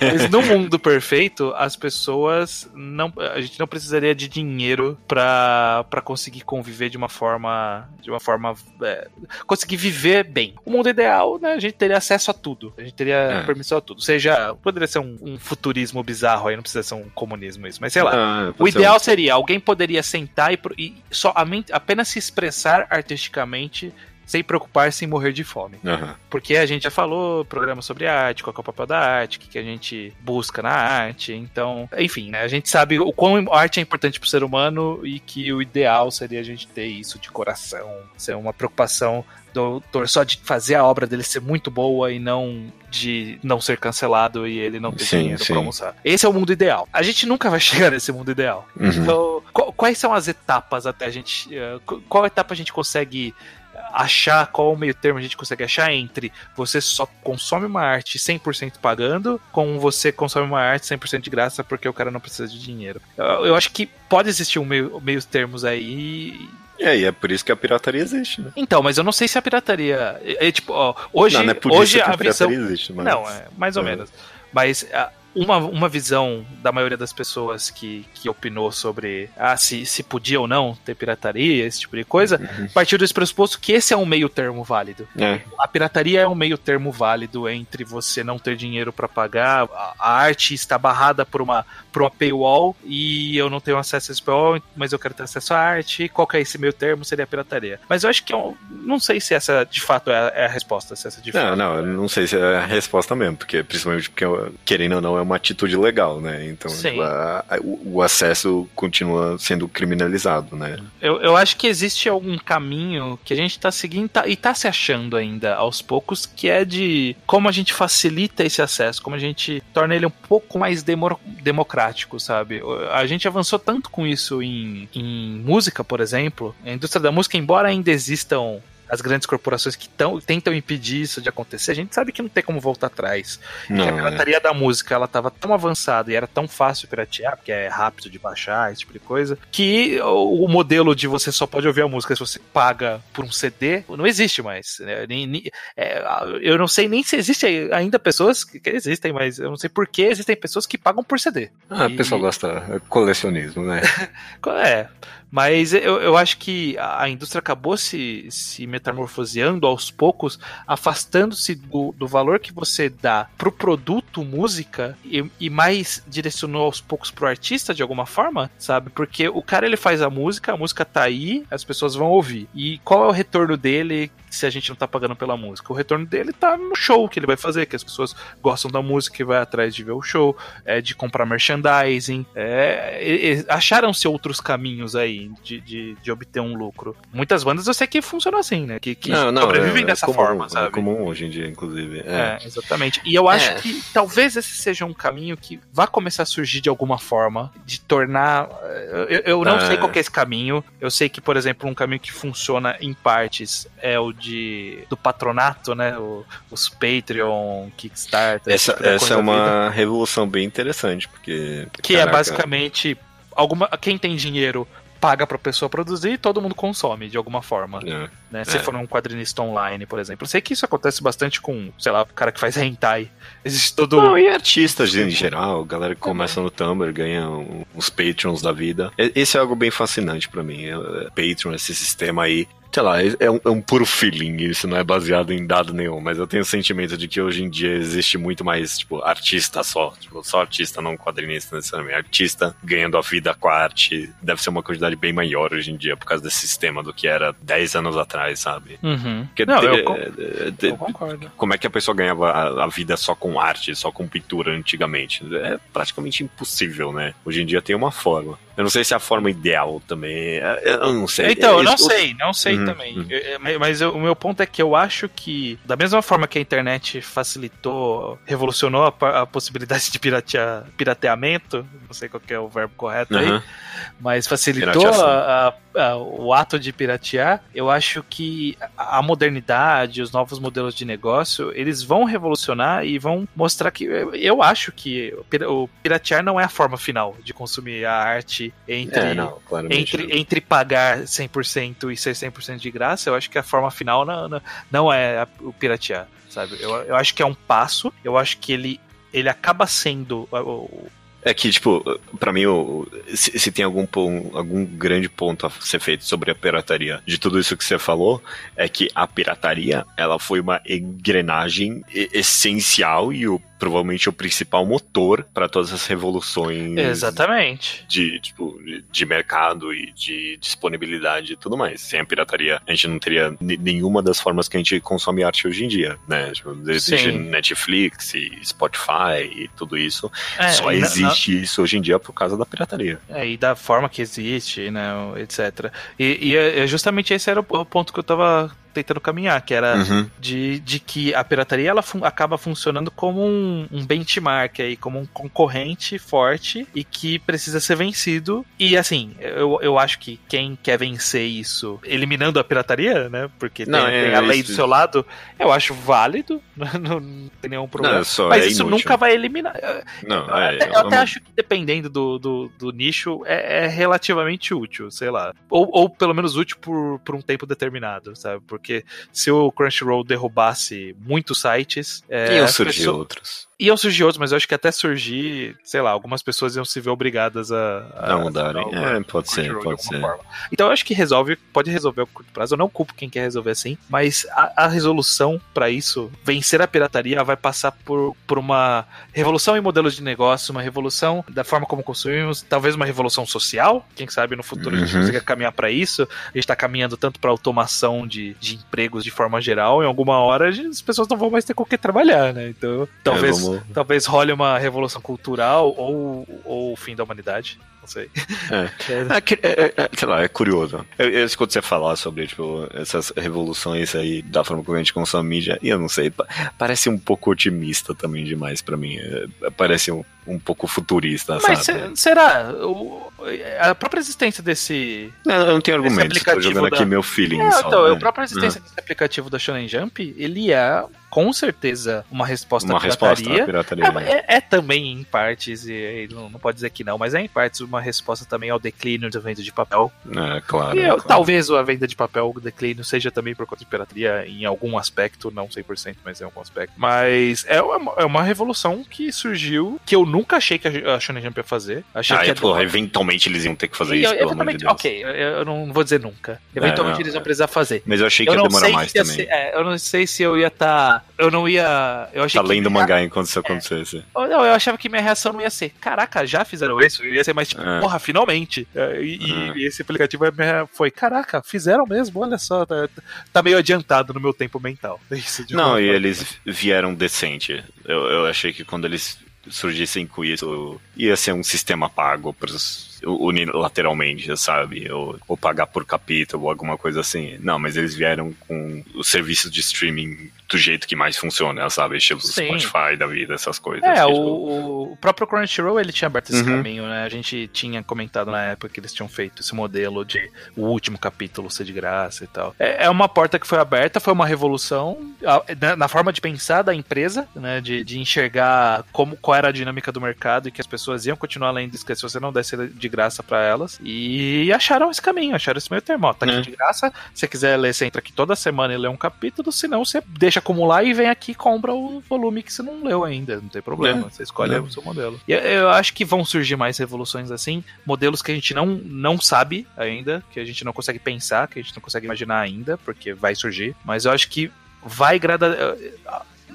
Speaker 2: Mas no mundo perfeito, as pessoas não. A gente não precisaria de dinheiro pra, pra conseguir conviver de uma forma. De uma forma. É, conseguir viver bem. O mundo ideal, né? A gente teria acesso a tudo. A gente teria é. permissão a tudo. Seja. Poderia ser um, um, futurismo bizarro aí, não precisa ser um comunismo isso. Mas sei lá. Ah, o ideal um... seria alguém poderia sentar e, e só, apenas se expressar artisticamente sem preocupar-se em morrer de fome. Uhum. Porque a gente já falou programa sobre arte, qual é o papel da arte, o que, que a gente busca na arte. Então, enfim, né, a gente sabe o quão arte é importante para o ser humano e que o ideal seria a gente ter isso de coração, ser uma preocupação do autor só de fazer a obra dele ser muito boa e não de não ser cancelado e ele não ter sim, dinheiro sim. pra almoçar. Esse é o mundo ideal. A gente nunca vai chegar nesse mundo ideal. Uhum. Então, quais são as etapas até a gente. Eh, qual etapa a gente consegue achar qual o meio termo a gente consegue achar entre você só consome uma arte 100% pagando, com você consome uma arte 100% de graça porque o cara não precisa de dinheiro. Eu, eu acho que pode existir um meio, meio termos aí
Speaker 1: é, e é por isso que a pirataria existe, né?
Speaker 2: Então, mas eu não sei se a pirataria. É, é tipo, ó, hoje, não, não é por hoje isso que a, a visão. Existe, mas... Não, é mais ou é. menos. Mas a, uma, uma visão da maioria das pessoas que, que opinou sobre ah, se, se podia ou não ter pirataria, esse tipo de coisa, uhum. partiu desse pressuposto que esse é um meio termo válido. É. A pirataria é um meio termo válido entre você não ter dinheiro para pagar, a, a, arte está barrada por uma, por uma paywall e eu não tenho acesso a esse paywall, mas eu quero ter acesso à arte. Qual que é esse meio termo? Seria a pirataria. Mas eu acho que eu é não sei se essa de fato é a, é a resposta. Se essa de
Speaker 1: não,
Speaker 2: fato
Speaker 1: não, não sei se é a resposta mesmo, porque principalmente porque querendo ou não é uma atitude legal, né? Então tipo, a, a, o, o, acesso continua sendo criminalizado, né?
Speaker 2: Eu, eu acho que existe algum caminho que a gente tá seguindo tá, e tá se achando ainda aos poucos, que é de como a gente facilita esse acesso, como a gente torna ele um pouco mais demo, democrático, sabe? A gente avançou tanto com isso em, em música, por exemplo. A indústria da música, embora ainda existam as grandes corporações que tão, tentam impedir isso de acontecer, a gente sabe que não tem como voltar atrás. Não, a pirataria é. da música ela estava tão avançada e era tão fácil piratear, porque é rápido de baixar, esse tipo de coisa, que o, o modelo de você só pode ouvir a música se você paga por um CD não existe mais. Né? Nem, nem, é, eu não sei nem se existe ainda pessoas que, que, existem, mas eu não sei por que existem pessoas que pagam por CD.
Speaker 1: Ah, e, a pessoa gosta é colecionismo, né?
Speaker 2: é. Mas eu, eu acho que a indústria acabou se, se metamorfoseando aos poucos, afastando-se do, do valor que você dá pro produto música e, e mais direcionou aos poucos pro artista de alguma forma, sabe? Porque o cara ele faz a música, a música tá aí, as pessoas vão ouvir. E qual é o retorno dele se a gente não tá pagando pela música? O retorno dele tá no show que ele vai fazer, que as pessoas gostam da música e vai atrás de ver o show, é, de comprar merchandising. É, Acharam-se outros caminhos aí de, de, de, obter um lucro. Muitas bandas eu sei que funcionam assim, né? Que, que não, não, sobrevivem é, dessa é comum, forma, sabe? É
Speaker 1: comum hoje em dia, inclusive.
Speaker 2: É, é exatamente. E eu acho é. que talvez esse seja um caminho que vai começar a surgir de alguma forma, de tornar. Eu, eu não sei qual é esse caminho. Eu sei que, por exemplo, um caminho que funciona em partes é o de do patronato, né? O, os Patreon, Kickstarter.
Speaker 1: Essa, tipo essa é uma revolução bem interessante, porque.
Speaker 2: Que caraca. é basicamente alguma quem tem dinheiro paga pra pessoa produzir e todo mundo consome de alguma forma. É. Né? Se é. for um quadrinista online, por exemplo. Eu sei que isso acontece bastante com, sei lá, o cara que faz hentai. Existe todo.
Speaker 1: Não, e artistas em geral, galera que começa no Tumblr, ganha uns Patreons da vida. Esse é algo bem fascinante para mim. É, Patreon, esse sistema aí sei lá, é um, é um, puro feeling, isso não é baseado em dado nenhum, mas eu tenho o sentimento de que hoje em dia existe muito mais, tipo, artista só, tipo, só artista, não quadrinista necessariamente, artista ganhando a vida com a arte, deve ser uma quantidade bem maior hoje em dia por causa desse sistema do que era 10 anos atrás, sabe?
Speaker 2: Uhum.
Speaker 1: Porque não, eu, de, eu concordo. Como é que a pessoa ganhava a, a, vida só com arte, só com pintura antigamente? É praticamente impossível, né? Hoje em dia tem uma forma. Eu não sei se é a forma ideal também. É, eu não sei.
Speaker 2: Então, eu não sei, não sei uhum, também. Uhum. Mas eu, o meu ponto é que eu acho que, da mesma forma que a internet facilitou, revolucionou a, a possibilidade de piratear, pirateamento, não sei qual é o verbo correto uhum. aí, mas facilitou a, a, o ato de piratear, eu acho que a modernidade, os novos modelos de negócio, eles vão revolucionar e vão mostrar que eu acho que o piratear não é a forma final de consumir a arte entre, é, não, entre, entre pagar 100% e ser 100% de graça, eu acho que a forma final não, não, não é o piratear, sabe? Eu, eu acho que é um passo, eu acho que ele ele acaba sendo o,
Speaker 1: é que, tipo, para mim, se, se, tem algum, algum grande ponto a ser feito sobre a pirataria de tudo isso que você falou, é que a pirataria, ela foi uma engrenagem essencial e o provavelmente o principal motor para todas as revoluções.
Speaker 2: Exatamente.
Speaker 1: De, tipo, de mercado e de disponibilidade e tudo mais. Sem a pirataria, a gente não teria nenhuma das formas que a gente consome arte hoje em dia, né? Tipo, desde Netflix e Spotify e tudo isso. É, Só existe na... isso hoje em dia por causa da pirataria.
Speaker 2: É, e da forma que existe, né? Etc. E, e é, é justamente esse era o ponto que eu tava tentando caminhar, que era uhum. de, de que a pirataria ela fun acaba funcionando como um, um, benchmark aí, como um concorrente forte e que precisa ser vencido. E assim, eu, eu acho que quem quer vencer isso eliminando a pirataria, né? Porque tem, não, é, tem a lei isso. do seu lado, eu acho válido, não, não tem nenhum problema. Não, Mas é isso inútil. nunca vai eliminar. Não, é, até, eu até acho que dependendo do, do, do nicho, é, é, relativamente útil, sei lá. Ou, ou pelo menos útil por, por um tempo determinado, sabe? Porque porque se o Crunchyroll derrubasse muitos sites.
Speaker 1: É, Iam surgir pessoas... outros.
Speaker 2: Iam surgir outros, mas eu acho que até surgir, sei lá, algumas pessoas iam se ver obrigadas a.
Speaker 1: a não mudarem. É, pode ser, pode ser. Forma.
Speaker 2: Então eu acho que resolve, pode resolver a curto prazo. Eu não culpo quem quer resolver assim, mas a, a resolução para isso, vencer a pirataria, vai passar por, por uma revolução em modelos de negócio, uma revolução da forma como consumimos, talvez uma revolução social. Quem sabe no futuro uhum. a gente uhum. consiga caminhar para isso. A gente está caminhando tanto para automação de, de empregos de forma geral. Em alguma hora as pessoas não vão mais ter com que trabalhar, né? Então talvez. É, Talvez role uma revolução cultural ou, ou o fim da humanidade. Não sei.
Speaker 1: É. É, é, é, sei lá, é curioso. Eu, eu escuto você falar sobre tipo, essas revoluções aí da forma como a gente consome mídia, e eu não sei, parece um pouco otimista também demais para mim. É, parece um, um pouco futurista,
Speaker 2: Mas sabe? será? O, a própria existência desse.
Speaker 1: Não, eu não tenho argumento, estou jogando da... aqui meu feeling. É,
Speaker 2: só, então, né? a própria existência uhum. desse aplicativo da Shonen Jump, ele é com certeza uma resposta
Speaker 1: uma à pirataria. Resposta à pirataria
Speaker 2: é, né? é, é, também em partes, e, não, não, pode dizer que não, mas é em partes uma resposta também ao declínio da venda de papel.
Speaker 1: É, claro.
Speaker 2: E
Speaker 1: é, claro.
Speaker 2: talvez a venda de papel, o declínio, seja também por conta de pirataria em algum aspecto, não 100%, mas em algum aspecto. Mas é uma, é uma revolução que surgiu, que eu nunca achei que a Shonen Jump ia fazer. Achei
Speaker 1: ah,
Speaker 2: que
Speaker 1: é, porra, eventualmente eles iam ter que fazer e isso, eu, pelo amor de Deus.
Speaker 2: Ok, eu não vou dizer nunca. É, eventualmente eles vão precisar fazer.
Speaker 1: Mas eu achei que eu ia demorar mais também. Ser,
Speaker 2: eu não sei se eu ia estar... Tá, eu não ia eu achei
Speaker 1: tá lendo mangá enquanto isso é. acontecesse.
Speaker 2: É. Não, eu achava que minha reação não ia ser, caraca, já fizeram isso? Ia ser mais tipo, é. porra, finalmente. É, e, e, esse aplicativo foi, caraca, fizeram mesmo, olha só, tá, tá meio adiantado no meu tempo mental.
Speaker 1: Não, e eles vieram decente. Eu, eu achei que quando eles surgissem com isso, ia ser um sistema pago pros unilateralmente, sabe? Ou, ou pagar por capítulo, ou alguma coisa assim. Não, mas eles vieram com os serviços de streaming do jeito que mais funciona, sabe? Estilo Sim. Spotify da vida, essas coisas.
Speaker 2: É, tipo... o, o, próprio Crunchyroll, ele tinha aberto esse uhum. caminho, né? A gente tinha comentado na época que eles tinham feito esse modelo de o último capítulo ser de graça e tal. É, é uma porta que foi aberta, foi uma revolução na, na forma de pensar da empresa, né? De, de enxergar como, qual era a dinâmica do mercado e que as pessoas iam continuar lendo se você não desse de graça para elas. E acharam esse caminho, acharam esse meio termo. Ó, tá aqui é. de graça. Se você quiser ler, você entra aqui toda semana e lê um capítulo, senão você deixa acumular e vem aqui e compra o volume que você não leu ainda. Não tem problema. É. Você escolhe é. o seu modelo. E eu acho que vão surgir mais revoluções assim, modelos que a gente não, não sabe ainda, que a gente não consegue pensar, que a gente não consegue imaginar ainda, porque vai surgir. Mas eu acho que vai gradar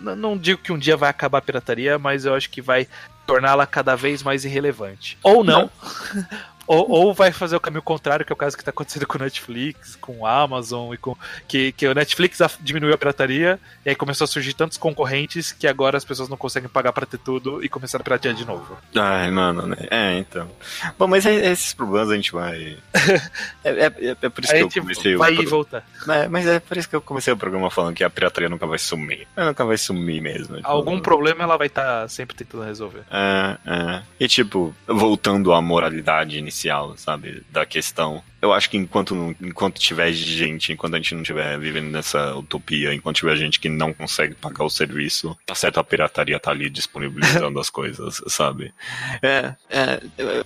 Speaker 2: não digo que um dia vai acabar a pirataria, mas eu acho que vai torná-la cada vez mais irrelevante. Ou não. não. Ou, ou, vai fazer o caminho contrário, que é o caso que está acontecendo com o Netflix, com o Amazon e com. Que, que o Netflix diminuiu a pirataria e aí começou a surgir tantos concorrentes que agora as pessoas não conseguem pagar para ter tudo e começaram a piratear de novo.
Speaker 1: Ai, mano, né? É, então. Bom, mas é, é esses problemas a gente vai. é, é, é, por isso a que eu comecei
Speaker 2: vai o. Vai voltar.
Speaker 1: É, mas é por isso que eu comecei o programa falando que a pirataria nunca vai sumir. Ela nunca vai sumir mesmo.
Speaker 2: Tipo... Algum problema ela vai estar tá sempre tentando resolver.
Speaker 1: É, é. E tipo, voltando à moralidade inicial inicial, sabe, da questão. eu acho que enquanto, enquanto tiver gente, enquanto a gente não estiver vivendo nessa utopia, enquanto tiver gente que não consegue pagar o serviço, tá certo a pirataria tá ali disponibilizando as coisas, sabe? É, é,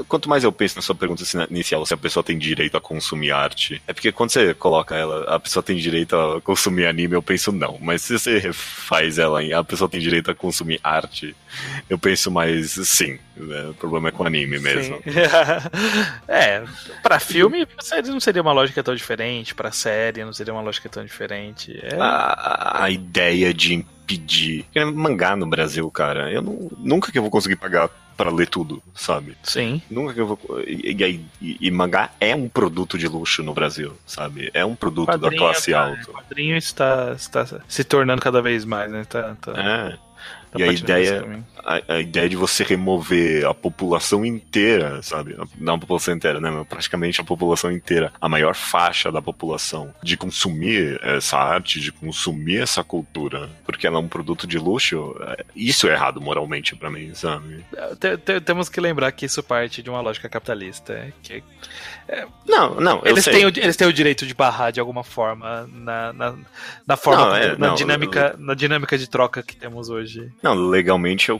Speaker 1: quanto mais eu penso na sua pergunta inicial, se a pessoa tem direito a consumir arte, é porque quando você coloca ela, a pessoa tem direito a consumir anime, eu penso não. Mas se você faz ela em a pessoa tem direito a consumir arte, eu penso mais sim. Né? O problema é com anime mesmo.
Speaker 2: é, pra filme não seria uma lógica tão diferente, pra série não seria uma lógica tão diferente. É...
Speaker 1: A, a ideia de impedir. Mangá no Brasil, cara, eu não, nunca que eu vou conseguir pagar para ler tudo, sabe?
Speaker 2: Sim.
Speaker 1: Nunca que eu vou. E, e, e, mangá é um produto de luxo no Brasil, sabe? É um produto da classe tá, alta. O
Speaker 2: quadrinho está, está se tornando cada vez mais, né? Tá, tá...
Speaker 1: É. Tá e a ideia, a, a, ideia de você remover a população inteira, sabe? Não a população inteira, né? Praticamente a população inteira, a maior faixa da população, de consumir essa arte, de consumir essa cultura, porque ela é um produto de luxo, é, isso é errado moralmente para mim, sabe?
Speaker 2: Temos que lembrar que isso parte de uma lógica capitalista. Que,
Speaker 1: é, não, não,
Speaker 2: eles têm, o, eles têm o direito de barrar de alguma forma na, na, na forma, não, é, na, não, dinâmica, eu, na dinâmica de troca que temos hoje.
Speaker 1: Não, legalmente eu.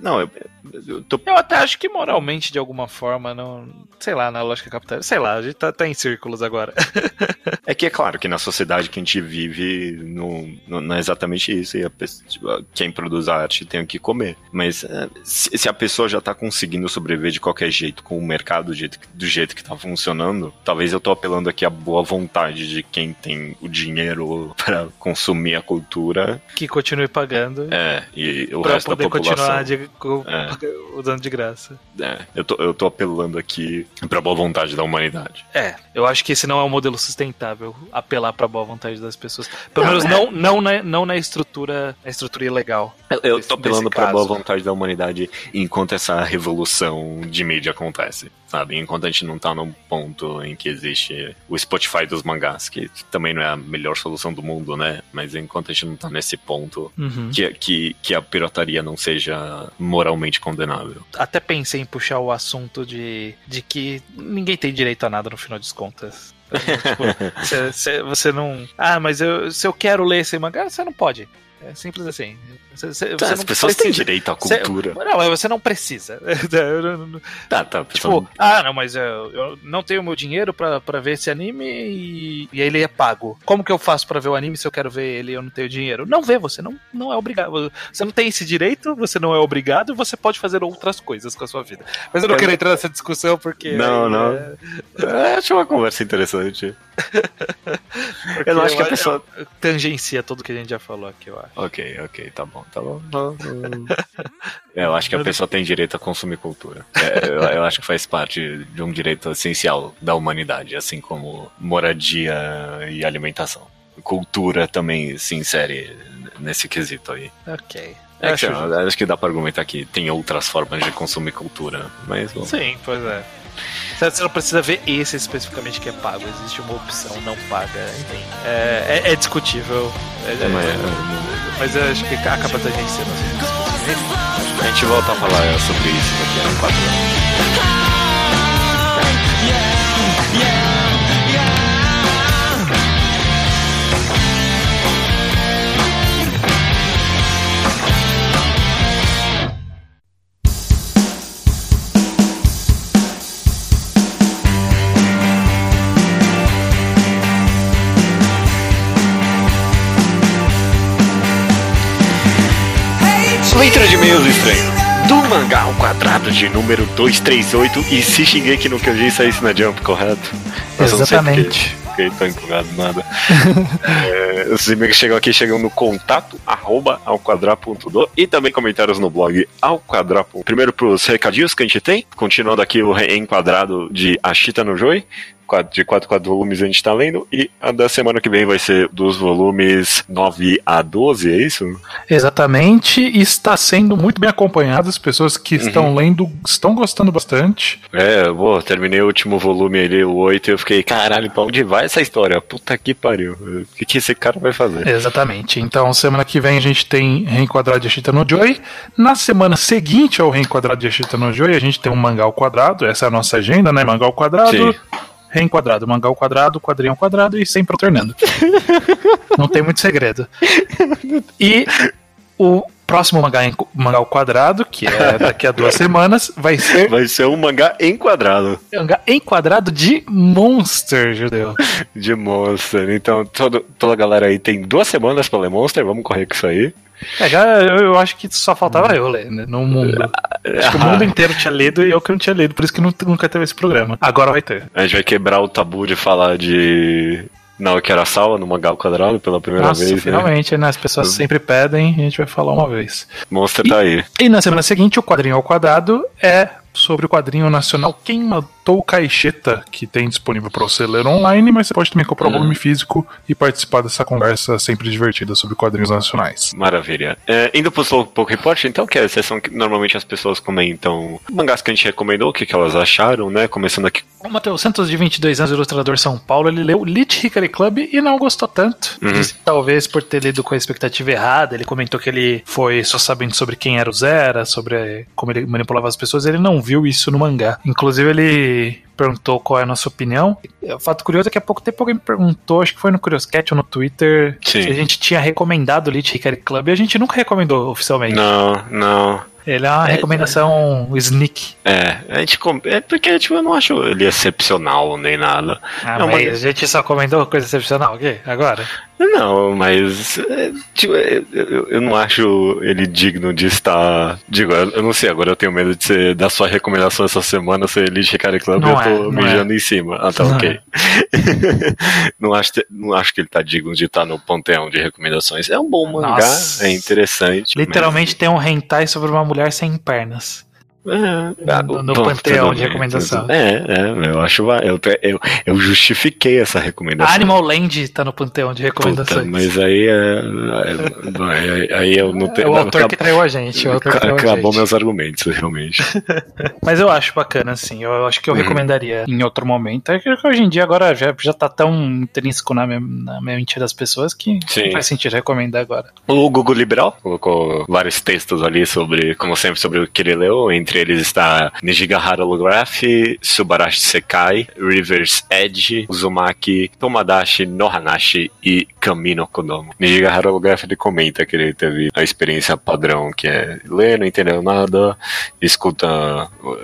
Speaker 1: Não, eu,
Speaker 2: eu, tô... eu até acho que moralmente, de alguma forma, não. Sei lá, na lógica capitalista. Sei lá, a gente tá, tá em círculos agora.
Speaker 1: é que é claro que na sociedade que a gente vive não, não, é exatamente isso. E a pessoa, tipo, quem produz arte tem o que comer. Mas é, se, se, a pessoa já tá conseguindo sobreviver de qualquer jeito com o mercado do jeito, do jeito que tá funcionando, talvez eu tô apelando aqui a boa vontade de quem tem o dinheiro para consumir a cultura.
Speaker 2: Que continue pagando.
Speaker 1: É, e o resto da população.
Speaker 2: Continuar de é. usando de graça.
Speaker 1: É, eu tô, eu tô apelando aqui pra boa vontade da humanidade.
Speaker 2: É, eu acho que esse não é um modelo sustentável, apelar pra boa vontade das pessoas. Pelo não, menos é. não, não, na, não na estrutura, na estrutura ilegal.
Speaker 1: Eu, eu tô apelando pra boa vontade da humanidade enquanto essa revolução de mídia acontece, sabe? Enquanto a gente não tá num ponto em que existe o Spotify dos mangás, que também não é a melhor solução do mundo, né? Mas enquanto a gente não tá nesse ponto uhum. que, que, que a pirataria não seja moralmente condenável.
Speaker 2: Até pensei em puxar o assunto de, de que ninguém tem direito a nada no final das contas. tipo, cê, cê, você não. Ah, mas eu, se eu quero ler esse mangá, você não pode. É simples assim.
Speaker 1: Você, você, tá, as pessoas precisa. têm direito à cultura.
Speaker 2: Você, não, mas você não precisa.
Speaker 1: tá, tá.
Speaker 2: Tipo, ah, não, mas eu, eu não tenho meu dinheiro pra, pra ver esse anime e, e ele é pago. Como que eu faço pra ver o anime se eu quero ver ele e eu não tenho dinheiro? Não vê, você não, não é obrigado. Você não tem esse direito, você não é obrigado e você pode fazer outras coisas com a sua vida. Mas eu não é, quero entrar nessa discussão porque.
Speaker 1: Não, não. É... É, acho uma conversa interessante.
Speaker 2: eu não acho que a pessoa. Tangencia tudo que a gente já falou aqui, eu acho.
Speaker 1: Ok, ok, tá bom, tá bom. É, eu acho que a pessoa tem direito a consumir cultura. É, eu, eu, acho que faz parte de um direito essencial da humanidade, assim como moradia e alimentação. Cultura também se insere nesse quesito aí.
Speaker 2: Ok.
Speaker 1: É acho, que, acho que dá pra argumentar que tem outras formas de consumir cultura, mas... Bom.
Speaker 2: Sim, pois é. Você não precisa ver esse especificamente que é pago, existe uma opção não paga, enfim. É, é, é discutível. É, é, é mas eu acho que acaba da gente sendo assim.
Speaker 1: A gente volta a falar sobre isso daqui a quatro anos. De número 238 e se Shingeki no Kyojin saísse na Jump, correto?
Speaker 2: Exatamente.
Speaker 1: Fiquei tão empolgado, nada. é, os e-mails que chegam aqui chegam no contato arroba ao quadrado.do e também comentários no blog ao quadrado. Primeiro pros recadinhos que a gente tem, continuando aqui o reenquadrado de Ashita no Joy de 4 4 volumes a gente está lendo, e a da semana que vem vai ser dos volumes 9 a 12, é isso?
Speaker 2: Exatamente, está sendo muito bem acompanhado, as pessoas que uhum. estão lendo estão gostando bastante.
Speaker 1: É, boa, terminei o último volume ali, o 8, e eu fiquei, caralho, pra onde vai essa história? Puta que pariu, o que, que esse cara vai fazer?
Speaker 2: Exatamente, então semana que vem a gente tem Reenquadrado de Ashita no Joy, na semana seguinte ao Reenquadrado de Ashita no Joy a gente tem um mangá ao quadrado, essa é a nossa agenda, né, mangá ao quadrado. Sim reenquadrado. Mangá ao quadrado, quadrinho ao quadrado e sempre alternando. Não tem muito segredo. E o próximo mangá, em, mangá ao quadrado, que é daqui a duas semanas, vai ser.
Speaker 1: Vai ser um mangá enquadrado.
Speaker 2: Mangá enquadrado de Monster, Judeu.
Speaker 1: De Monster. Então, todo, toda a galera aí tem duas semanas pra ler Monster, vamos correr com isso aí.
Speaker 2: É, já, eu, eu acho que só faltava eu ler, né, no mundo. Acho que o mundo inteiro tinha lido e eu que não tinha lido, por isso que nunca teve esse programa. Agora vai ter.
Speaker 1: A gente vai quebrar o tabu de falar de Naoki Arasawa no mangá ao quadrado pela primeira
Speaker 2: Nossa,
Speaker 1: vez.
Speaker 2: finalmente,
Speaker 1: né?
Speaker 2: né? As pessoas sempre pedem e a gente vai falar uma vez.
Speaker 1: Monster tá aí.
Speaker 2: E na semana seguinte, o quadrinho ao quadrado é sobre o quadrinho nacional Quem Matou Caixeta, que tem disponível para você ler online, mas você pode também comprar o
Speaker 1: Uhum.
Speaker 2: volume físico e participar dessa conversa sempre divertida sobre quadrinhos nacionais.
Speaker 1: Maravilha. É, indo pro Slowpoke Report, então, que é a sessão que normalmente as pessoas comentam mangás que a gente recomendou, o que, que elas acharam, né? Começando aqui.
Speaker 2: O Matheus Santos, de 22 anos, ilustrador São Paulo, ele leu Lit Hickory Club e não gostou tanto.
Speaker 1: Uhum.
Speaker 2: Disse talvez por ter lido com a expectativa errada. Ele comentou que ele foi só sabendo sobre quem era o Zera, sobre como ele manipulava as pessoas. Ele não viu isso no mangá. Inclusive, ele perguntou qual é a nossa opinião. O fato curioso é que há pouco tempo alguém me perguntou, acho que foi no Curioscat ou no Twitter,
Speaker 1: Sim.
Speaker 2: se a gente tinha recomendado o Lit Hickory Club e a gente nunca recomendou oficialmente.
Speaker 1: Não, não.
Speaker 2: Ele é uma recomendação sneak.
Speaker 1: É, a gente. com- É porque, tipo, eu não acho ele excepcional nem nada.
Speaker 2: Ah,
Speaker 1: Não,
Speaker 2: mas
Speaker 1: mas-
Speaker 2: a gente só comentou coisa excepcional aqui, agora.
Speaker 1: Não, mas. é, tipo, é, eu, eu não acho ele digno de estar. Digo, eu, não sei, agora eu tenho medo de ser da sua recomendação essa semana ser Elite Shikari Club e eu
Speaker 2: é,
Speaker 1: tô
Speaker 2: não
Speaker 1: mijando em cima. Ah, tá
Speaker 2: Não
Speaker 1: ok. não, acho, não acho que ele tá digno de estar no panteão de recomendações. É um bom mangá,
Speaker 2: Nossa.
Speaker 1: é interessante.
Speaker 2: Literalmente tem um hentai sobre uma mulher sem pernas.
Speaker 1: É, ah,
Speaker 2: no- no
Speaker 1: bom,
Speaker 2: panteão de recomendação.
Speaker 1: É, é, eu acho. Eu, eu, eu justifiquei essa recomendação.
Speaker 2: Animal Land tá no panteão de
Speaker 1: Puta,
Speaker 2: recomendações.
Speaker 1: mas aí é. é- aí, aí eu não
Speaker 2: É
Speaker 1: tenho.
Speaker 2: o autor
Speaker 1: acab-
Speaker 2: que traiu a gente. o autor que traiu a
Speaker 1: Acabou
Speaker 2: gente.
Speaker 1: meus argumentos, realmente.
Speaker 2: Mas eu acho bacana, assim. Eu acho que eu
Speaker 1: Uhum.
Speaker 2: recomendaria em outro momento. É que hoje em dia agora já, já tá tão intrínseco na, minha- na mente das pessoas que
Speaker 1: Sim.
Speaker 2: não faz sentido recomendar agora.
Speaker 1: O Google Liberal colocou vários textos ali sobre, como sempre, sobre o que ele leu. Entre eles está Nijigahara Holograph, Subarashi Sekai, River's Edge, Uzumaki, Tomadashi, Nohanashi e Kamino Kodomo. Nijigahara Holograph ele comenta que ele teve a experiência padrão, que é ler, não entendeu nada, escuta,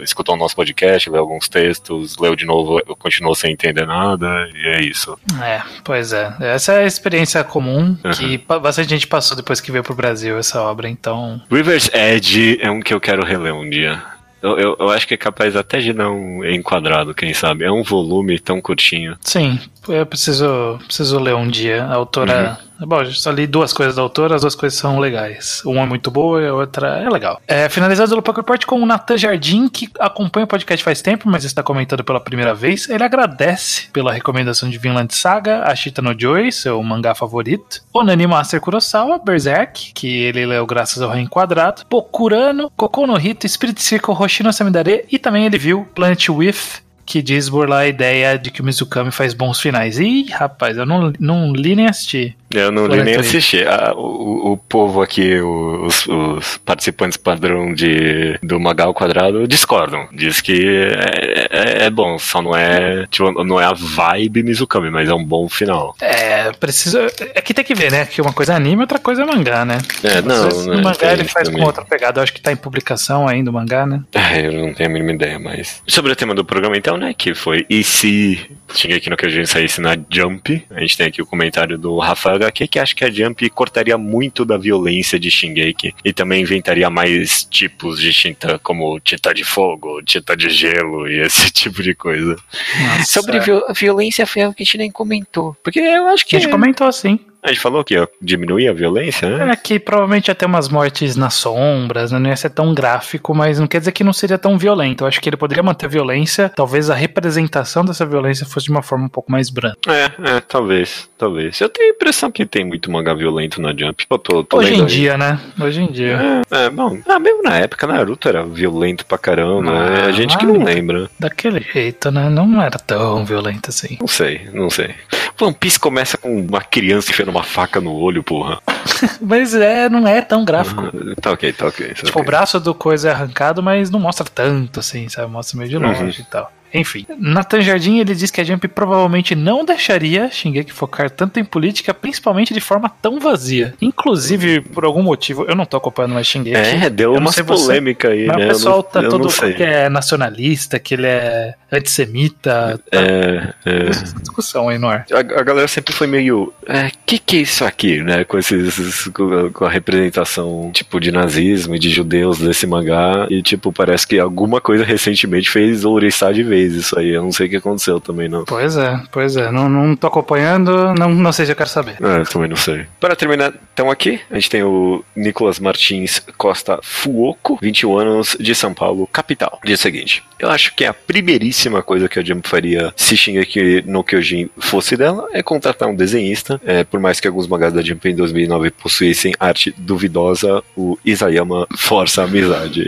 Speaker 1: escutou o nosso podcast, leu alguns textos, leu de novo, continuou sem entender nada, e é isso.
Speaker 2: É, pois é. Essa é a experiência comum
Speaker 1: Uhum.
Speaker 2: que bastante gente passou depois que veio pro Brasil essa obra, então.
Speaker 1: River's Edge é um que eu quero reler um dia. Eu, eu, eu acho que é capaz até de não enquadrado, quem sabe. É um volume tão curtinho.
Speaker 2: Sim, eu preciso, preciso ler um dia. A autora. Bom, eu só li duas coisas da autora, as duas coisas são legais. Uma é muito boa e a outra é legal. É, finalizado o Poker Report com o Nathan Jardim, que acompanha o podcast faz tempo, mas está comentando pela primeira vez. Ele agradece pela recomendação de Vinland Saga, Ashita no Joy, seu mangá favorito. Onani Master Kurosawa, Berserk, que ele leu graças ao Reenquadrado. Bokurano, Kokou no Hito, Spirit Circle, Hoshino Samidare. E também ele viu Planet With, que diz burlar a ideia de que o Mizukami faz bons finais. Ih, rapaz, eu não, não li nem assisti.
Speaker 1: Eu não li nem assisti. Ah, o, o povo aqui, os, os participantes padrão de, do Magal Quadrado, discordam. Diz que é, é- é bom, só não é, tipo, não é a vibe Mizukami, mas é um bom final.
Speaker 2: É, precisa. É que tem que ver, né? Que uma coisa é anime, outra coisa é mangá, né?
Speaker 1: É, não,
Speaker 2: vezes
Speaker 1: né,
Speaker 2: no mangá ele
Speaker 1: isso
Speaker 2: faz
Speaker 1: também.
Speaker 2: com outra pegada. Eu acho que tá em publicação ainda o mangá, né?
Speaker 1: Ah, eu não tenho a mínima ideia, mas. Sobre o tema do programa, então, né? Que foi e se Shingeki no Kyojin saísse na Jump? A gente tem aqui o comentário do Rafael HQ que acha que a Jump cortaria muito da violência de Shingeki e também inventaria mais tipos de Shinta, como Tita de Fogo, Tita de Gelo e esse tipo de coisa.
Speaker 2: Nossa,
Speaker 3: Sobre
Speaker 2: é.
Speaker 3: viol- violência foi algo que a gente nem comentou. Porque eu acho
Speaker 2: A
Speaker 3: que.
Speaker 2: gente comentou assim.
Speaker 1: A gente falou que ia diminuir a violência, né?
Speaker 2: É que provavelmente ia ter umas mortes nas sombras, né? não ia ser tão gráfico, mas não quer dizer que não seria tão violento. Eu acho que ele poderia manter a violência, talvez a representação dessa violência fosse de uma forma um pouco mais branda.
Speaker 1: É, é, talvez, talvez. Eu tenho a impressão que tem muito mangá violento na Jump. Eu tô, tô
Speaker 2: Hoje em
Speaker 1: aí.
Speaker 2: dia, né? Hoje em dia.
Speaker 1: É, é, bom. Ah, mesmo na época, Naruto era violento pra caramba.
Speaker 2: Ah,
Speaker 1: é a gente que não lembra.
Speaker 2: Daquele jeito, né? Não era tão violento assim.
Speaker 1: Não sei, não sei. One Piece começa com uma criança enfiando uma faca no olho, porra.
Speaker 2: Mas é, não é tão gráfico.
Speaker 1: Tá ok, tá ok. tá
Speaker 2: Tipo, o
Speaker 1: ok.
Speaker 2: braço do coisa é arrancado, mas não mostra tanto, assim, sabe? Mostra meio de longe e tal. Enfim, Nathan Jardim ele diz que a Jump provavelmente não deixaria Shingeki focar tanto em política, principalmente de forma tão vazia. Inclusive, por algum motivo, eu não tô acompanhando mais Shingeki.
Speaker 1: É, deu uma polêmica aí,
Speaker 2: mas
Speaker 1: né?
Speaker 2: o pessoal tá todo que é nacionalista, que ele é antissemita. Tá...
Speaker 1: É, é.
Speaker 2: Essa discussão aí no ar.
Speaker 1: A, a galera sempre foi meio. É, que que é isso aqui, né? Com esses. Com a representação, tipo, de nazismo e de judeus desse mangá. E, tipo, parece que alguma coisa recentemente fez ouriçar de vez isso aí. Eu não sei o que aconteceu também, não.
Speaker 2: Pois é, pois é. Não, não tô acompanhando, não, não sei se eu quero saber.
Speaker 1: É, também não sei. Para terminar, então aqui, a gente tem o Nicolas Martins Costa Fuoco, 21 anos, de São Paulo, capital. Dia seguinte. Eu acho que a primeiríssima coisa que a Jump faria se Shingeki no Kyojin fosse dela é contratar um desenhista. É, por mais que alguns mangás da Jump em 2009 possuíssem arte duvidosa, o Isayama força a amizade.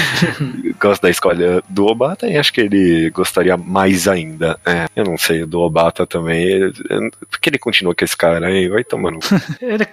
Speaker 1: Gosto da escolha do Obata e acho que ele gostaria mais ainda. É, eu não sei, do Obata também. Porque ele continua com esse cara aí, vai tomando.
Speaker 2: ele,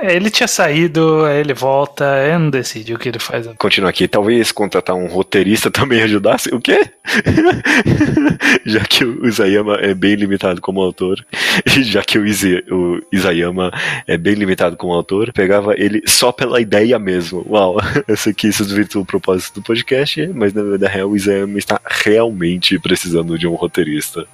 Speaker 2: é, ele tinha saído, aí ele volta, eu não decidi o que ele faz.
Speaker 1: Continua aqui, talvez contratar um roteirista também ajudasse. O quê? já que o Isayama é bem limitado como autor, já que o, Izi, o Isayama é bem limitado como autor, pegava ele só pela ideia mesmo. Uau, eu sei que isso desvirtua o propósito do podcast, mas na verdade real o Isayama está realmente precisando de um roteirista.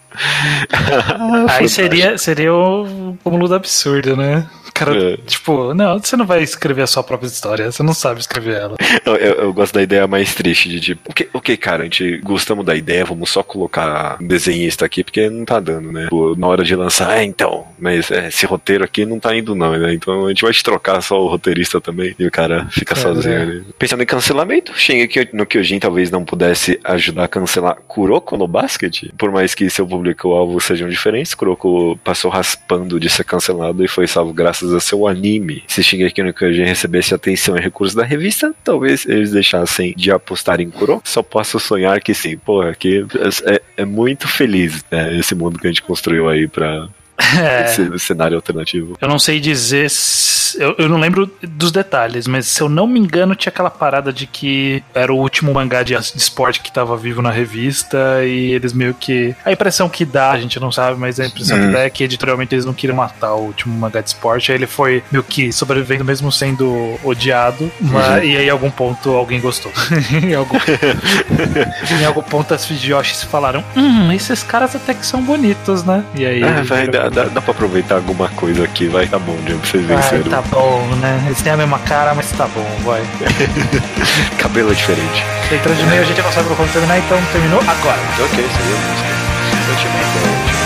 Speaker 2: Aí seria, seria o cúmulo do absurdo, né? Cara, é. tipo, não, você não vai escrever a sua própria história, você não sabe escrever ela.
Speaker 1: Eu, eu, eu gosto da ideia mais triste, de tipo, ok, okay, cara, a gente gostamos da ideia, vamos só colocar um desenhista aqui, porque não tá dando, né? Tipo, na hora de lançar, é, então, mas é, esse roteiro aqui não tá indo não, né? Então a gente vai te trocar só o roteirista também, e o cara fica é, sozinho é. ali. Pensando em cancelamento, Shingeki no Kyojin talvez não pudesse ajudar a cancelar Kuroko no basquete, por mais que seu público-alvo sejam diferentes, Kuroko passou raspando de ser cancelado e foi salvo graças a seu anime. Se Shingeki no Kyojin recebesse atenção e recursos da revista, talvez eles deixassem de apostar em Kuro. Só posso sonhar que sim, porra, que é, é muito feliz né, esse mundo que a gente construiu aí pra, é. Esse cenário alternativo.
Speaker 2: Eu não sei dizer. Se, eu, eu não lembro dos detalhes, mas se eu não me engano, tinha aquela parada de que era o último mangá de, de esporte que estava vivo na revista e eles meio que. A impressão que dá, a gente não sabe, mas a impressão hum. que dá é que editorialmente eles não queriam matar o último mangá de esporte. Aí ele foi meio que sobrevivendo mesmo sendo odiado. Mas, uhum. E aí, em algum ponto, alguém gostou. em, algum, em algum ponto, as Fidioshis falaram: Hum, esses caras até que são bonitos, né?
Speaker 1: E aí. Ah, vai, dá, dá, dá pra aproveitar alguma coisa aqui, vai, tá bom, Jump, vocês venceram.
Speaker 2: Tá bom, né? Eles têm a mesma cara, mas tá bom, vai.
Speaker 1: Cabelo é diferente.
Speaker 2: Entrando de meio, a gente não sabe quando terminar, então terminou agora.
Speaker 1: Ok, seria música. Sentimento.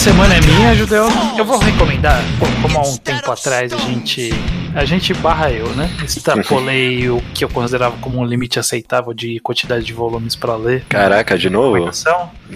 Speaker 2: Semana é minha, Judeu. Eu vou recomendar, como há um tempo atrás a gente a gente barra eu, né? Extrapolei o que eu considerava como um limite aceitável de quantidade de volumes para ler.
Speaker 1: Caraca, de novo?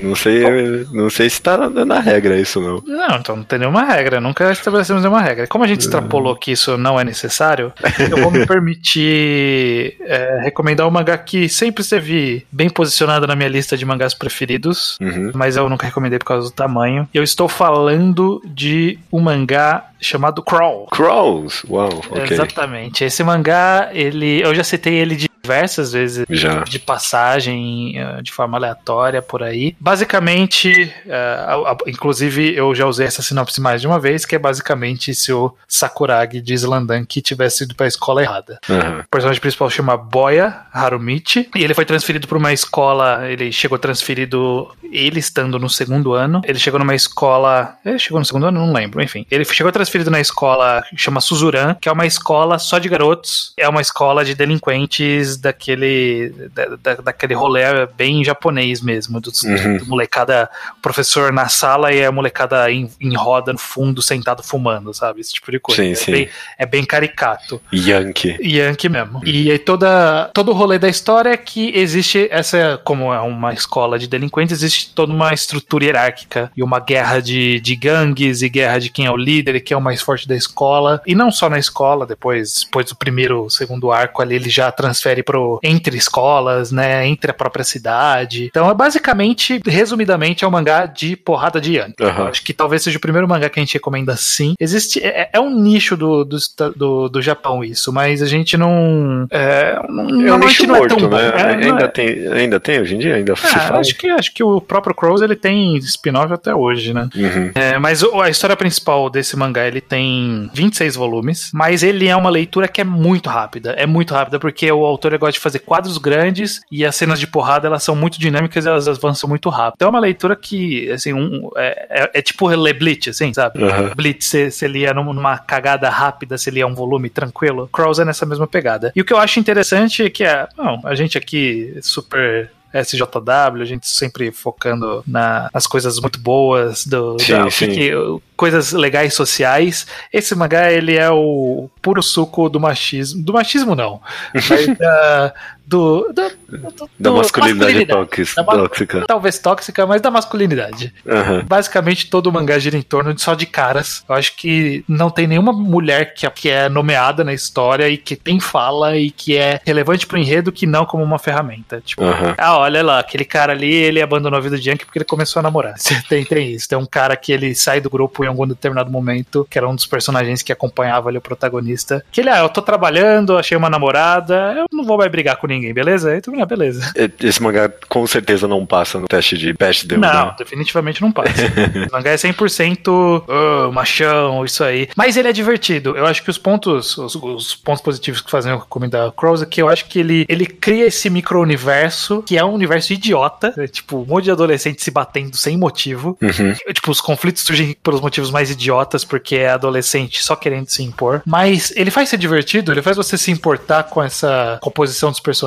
Speaker 1: Não sei, não sei se tá na regra isso não.
Speaker 2: Não, então não tem nenhuma regra, nunca estabelecemos nenhuma regra. Como a gente extrapolou que isso não é necessário, eu vou me permitir é, recomendar um mangá que sempre esteve bem posicionado na minha lista de mangás preferidos, uhum. mas eu nunca recomendei por causa do tamanho. Eu estou falando de um mangá chamado Crawl.
Speaker 1: Crawls, uau, ok.
Speaker 2: Exatamente. Esse mangá, ele, eu já citei ele de diversas vezes
Speaker 4: Já.
Speaker 2: de passagem eh, de forma aleatória por aí. Basicamente, eh, a- a- inclusive eu já usei essa sinopse mais de uma vez, que é basicamente se o Sakuragi de Slandank tivesse ido pra escola errada.
Speaker 4: Aham.
Speaker 2: O personagem principal chama Boya Harumichi e ele foi transferido para uma escola. Ele chegou transferido, ele estando no segundo ano. Ele chegou numa escola. Ele chegou no segundo ano? Não lembro. Enfim, ele chegou transferido na escola que chama Suzuran, que é uma escola só de garotos. É uma escola de delinquentes daquele. Da, da- daquele rolê bem japonês mesmo. Do,
Speaker 4: Uhum.
Speaker 2: do molecada, professor na sala e a molecada em, em roda no fundo, sentado fumando, sabe? Esse tipo de coisa.
Speaker 4: Sim,
Speaker 2: é,
Speaker 4: sim.
Speaker 2: Bem, é bem caricato.
Speaker 4: Yankee.
Speaker 2: Yankee mesmo. E aí toda, todo o rolê da história é que existe essa, como é uma escola de delinquentes, existe toda uma estrutura hierárquica e uma guerra de, de gangues e guerra de quem é o líder e quem é o mais forte da escola. E não só na escola, depois, depois do primeiro, segundo arco ali, ele já transfere pro entre escolas, né, entre a própria cidade. Então é basicamente, resumidamente, é um mangá de porrada de Yankee. Eu acho que talvez seja o primeiro mangá que a gente recomenda assim. Existe. É, é um nicho do, do, do, do Japão isso, mas a gente não. É, não,
Speaker 4: É um nicho
Speaker 2: é
Speaker 4: morto,
Speaker 2: tão bom.
Speaker 4: né?
Speaker 2: É,
Speaker 4: ainda,
Speaker 2: é-
Speaker 4: tem, ainda tem hoje em dia? Ainda se
Speaker 2: Ah, acho, que, acho que o próprio Crows ele tem spin-off até hoje, né?
Speaker 4: Uhum.
Speaker 2: É, mas a história principal desse mangá ele tem 26 volumes, mas ele é uma leitura que é muito rápida. É muito rápida porque o autor gosta de fazer quadros grandes e as cenas de porrada elas são muito dinâmicas e elas avançam muito rápido. Então é uma leitura que, assim, um- é, é- é tipo ler Blitz, assim, sabe?
Speaker 4: Aham.
Speaker 2: Blitz, você, lia num- numa cagada rápida, você lia um volume tranquilo. Crows é nessa mesma pegada. E o que eu acho interessante é que é, não, a gente aqui super SJW, a gente sempre focando na- nas coisas muito boas do,
Speaker 4: Sim,
Speaker 2: da-
Speaker 4: sim.
Speaker 2: que- coisas legais sociais. Esse mangá ele é o puro suco do machismo, do machismo não, mas da, do, da, do-
Speaker 4: Da
Speaker 2: do-
Speaker 4: masculinidade tóxica.
Speaker 2: Da
Speaker 4: tóxica.
Speaker 2: Talvez tóxica, mas da masculinidade.
Speaker 4: Aham.
Speaker 2: Basicamente, todo o mangá gira em torno de só de caras. Eu acho que não tem nenhuma mulher que, que é nomeada na história e que tem fala e que é relevante pro enredo que não como uma ferramenta. Tipo,
Speaker 4: Aham.
Speaker 2: ah, olha lá, aquele cara ali, ele abandonou a vida de Yankee porque ele começou a namorar. Tem, tem isso. Tem um cara que ele sai do grupo em algum determinado momento, que era um dos personagens que acompanhava ali o protagonista. Que ele, ah, eu tô trabalhando, achei uma namorada, eu não vou mais brigar com ninguém, beleza? Aí tu, ah, beleza.
Speaker 4: Esse mangá com certeza não passa no teste de Best Deal,
Speaker 2: Não,
Speaker 4: né?
Speaker 2: definitivamente não passa. o mangá é 100% oh, machão, isso aí. Mas ele é divertido. Eu acho que os pontos, os, os pontos positivos que fazem eu recomendar Crows é que eu acho que ele, ele cria esse micro-universo, que é um universo idiota. É, tipo, um monte de adolescente se batendo sem motivo.
Speaker 4: Uhum.
Speaker 2: Tipo, os conflitos surgem pelos motivos mais idiotas, porque é adolescente só querendo se impor. Mas ele faz ser divertido, ele faz você se importar com essa composição dos personagens,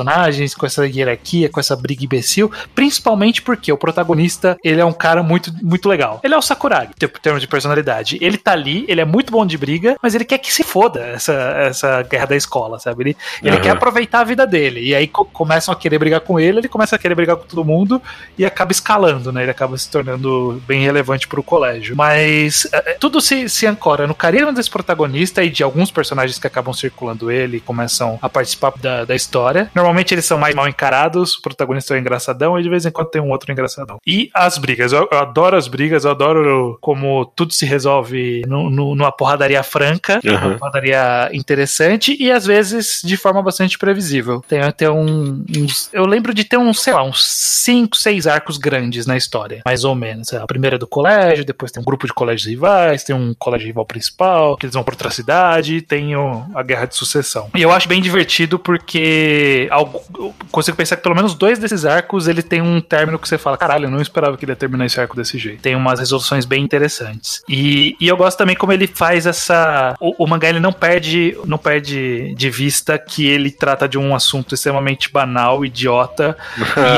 Speaker 2: com essa hierarquia, com essa briga imbecil, principalmente porque o protagonista, ele é um cara muito, muito legal. Ele é o Sakuragi, em termos de personalidade. Ele tá ali, ele é muito bom de briga, mas ele quer que se foda essa, essa guerra da escola, sabe? Ele, ele
Speaker 4: Aham.
Speaker 2: quer aproveitar a vida dele. E aí co- começam a querer brigar com ele, ele começa a querer brigar com todo mundo e acaba escalando, né? Ele acaba se tornando bem relevante pro colégio. Mas é, é, tudo se, se ancora no carisma desse protagonista e de alguns personagens que acabam circulando ele e começam a participar da, da história. Normalmente eles são mais mal encarados, o protagonista é o engraçadão e de vez em quando tem um outro engraçadão. E as brigas, eu, eu adoro as brigas, eu adoro como tudo se resolve no, no- numa porradaria franca,
Speaker 4: Aham.
Speaker 2: uma porradaria interessante e às vezes de forma bastante previsível. Tem até um, uns. Eu lembro de ter uns, sei lá, uns 5, 6 arcos grandes na história, mais ou menos. A primeira é do colégio, depois tem um grupo de colégios rivais, tem um colégio rival principal, que eles vão pra outra cidade, tem o- a guerra de sucessão. E eu acho bem divertido porque algo, eu consigo pensar que pelo menos dois desses arcos ele tem um término que você fala, caralho, eu não esperava que ele ia terminar esse arco desse jeito. Tem umas resoluções bem interessantes. E, e eu gosto também como ele faz essa. O, o mangá ele não perde, não perde de vista que ele trata de um assunto extremamente banal, idiota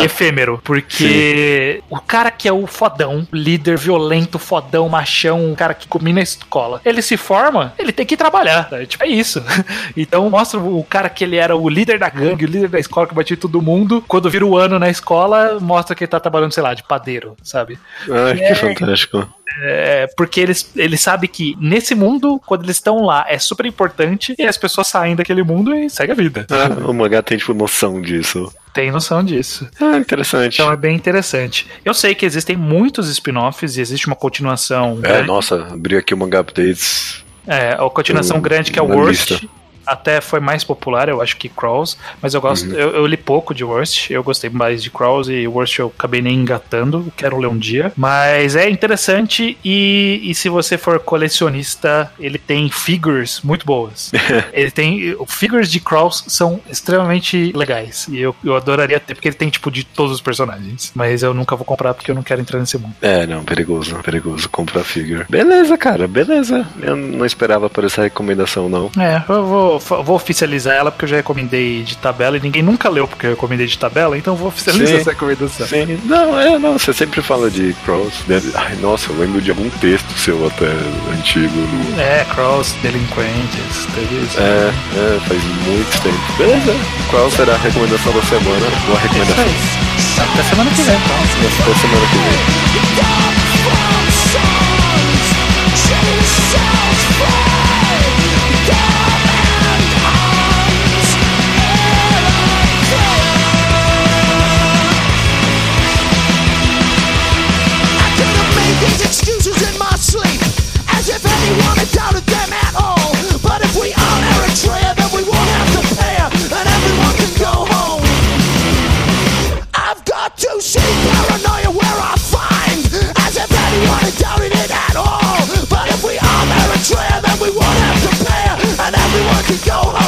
Speaker 2: e efêmero. Porque o cara que é o fodão, líder violento, fodão, machão, o cara que comina a escola, ele se forma, ele tem que trabalhar. né? Tipo, é isso. Então mostra o cara que ele era o líder da gangue, o líder da escola que batia em todo mundo. Quando vira o ano na escola, mostra que ele tá trabalhando, sei lá, de padeiro, sabe?
Speaker 4: Ai, que
Speaker 2: É.
Speaker 4: fantástico.
Speaker 2: É, porque eles, ele sabe que nesse mundo, quando eles estão lá, é super importante e as pessoas saem daquele mundo e segue a vida.
Speaker 4: Ah, o mangá tem, tipo, noção disso.
Speaker 2: Tem noção disso.
Speaker 4: Ah, interessante.
Speaker 2: Então é bem interessante. Eu sei que existem muitos spin-offs e existe uma continuação.
Speaker 4: É,
Speaker 2: grande.
Speaker 4: nossa, abri aqui o mangá updates.
Speaker 2: É, a continuação
Speaker 4: Eu-
Speaker 2: grande que é o Worst.
Speaker 4: lista.
Speaker 2: Até foi mais popular, eu acho que Crawls, mas eu gosto, uhum. eu, eu, li pouco de Worst, eu gostei mais de Crawls e Worst eu acabei nem engatando, quero ler um dia, mas é interessante e, e se você for colecionista, ele tem figures muito boas. ele tem, figures de Crawls são extremamente legais e eu, eu adoraria ter, porque ele tem tipo de todos os personagens, mas eu nunca vou comprar porque eu não quero entrar nesse mundo.
Speaker 1: É, não, perigoso, perigoso comprar figure. Beleza, cara, beleza. Eu não esperava por essa recomendação, não.
Speaker 2: É, eu vou, vou oficializar ela porque eu já recomendei de tabela e ninguém nunca leu porque eu recomendei de tabela, então vou oficializar sim, essa recomendação. Sim,
Speaker 1: não, é, não, você sempre fala de Cross. Né? Ai, nossa, eu lembro de algum texto seu até antigo. No...
Speaker 2: É, Cross, Delinquentes, teve isso.
Speaker 1: É, é, faz muito tempo. Beleza. Qual será a recomendação da semana? Boa recomendação. É
Speaker 2: Até semana que vem, então.
Speaker 1: Até semana que vem.
Speaker 5: Go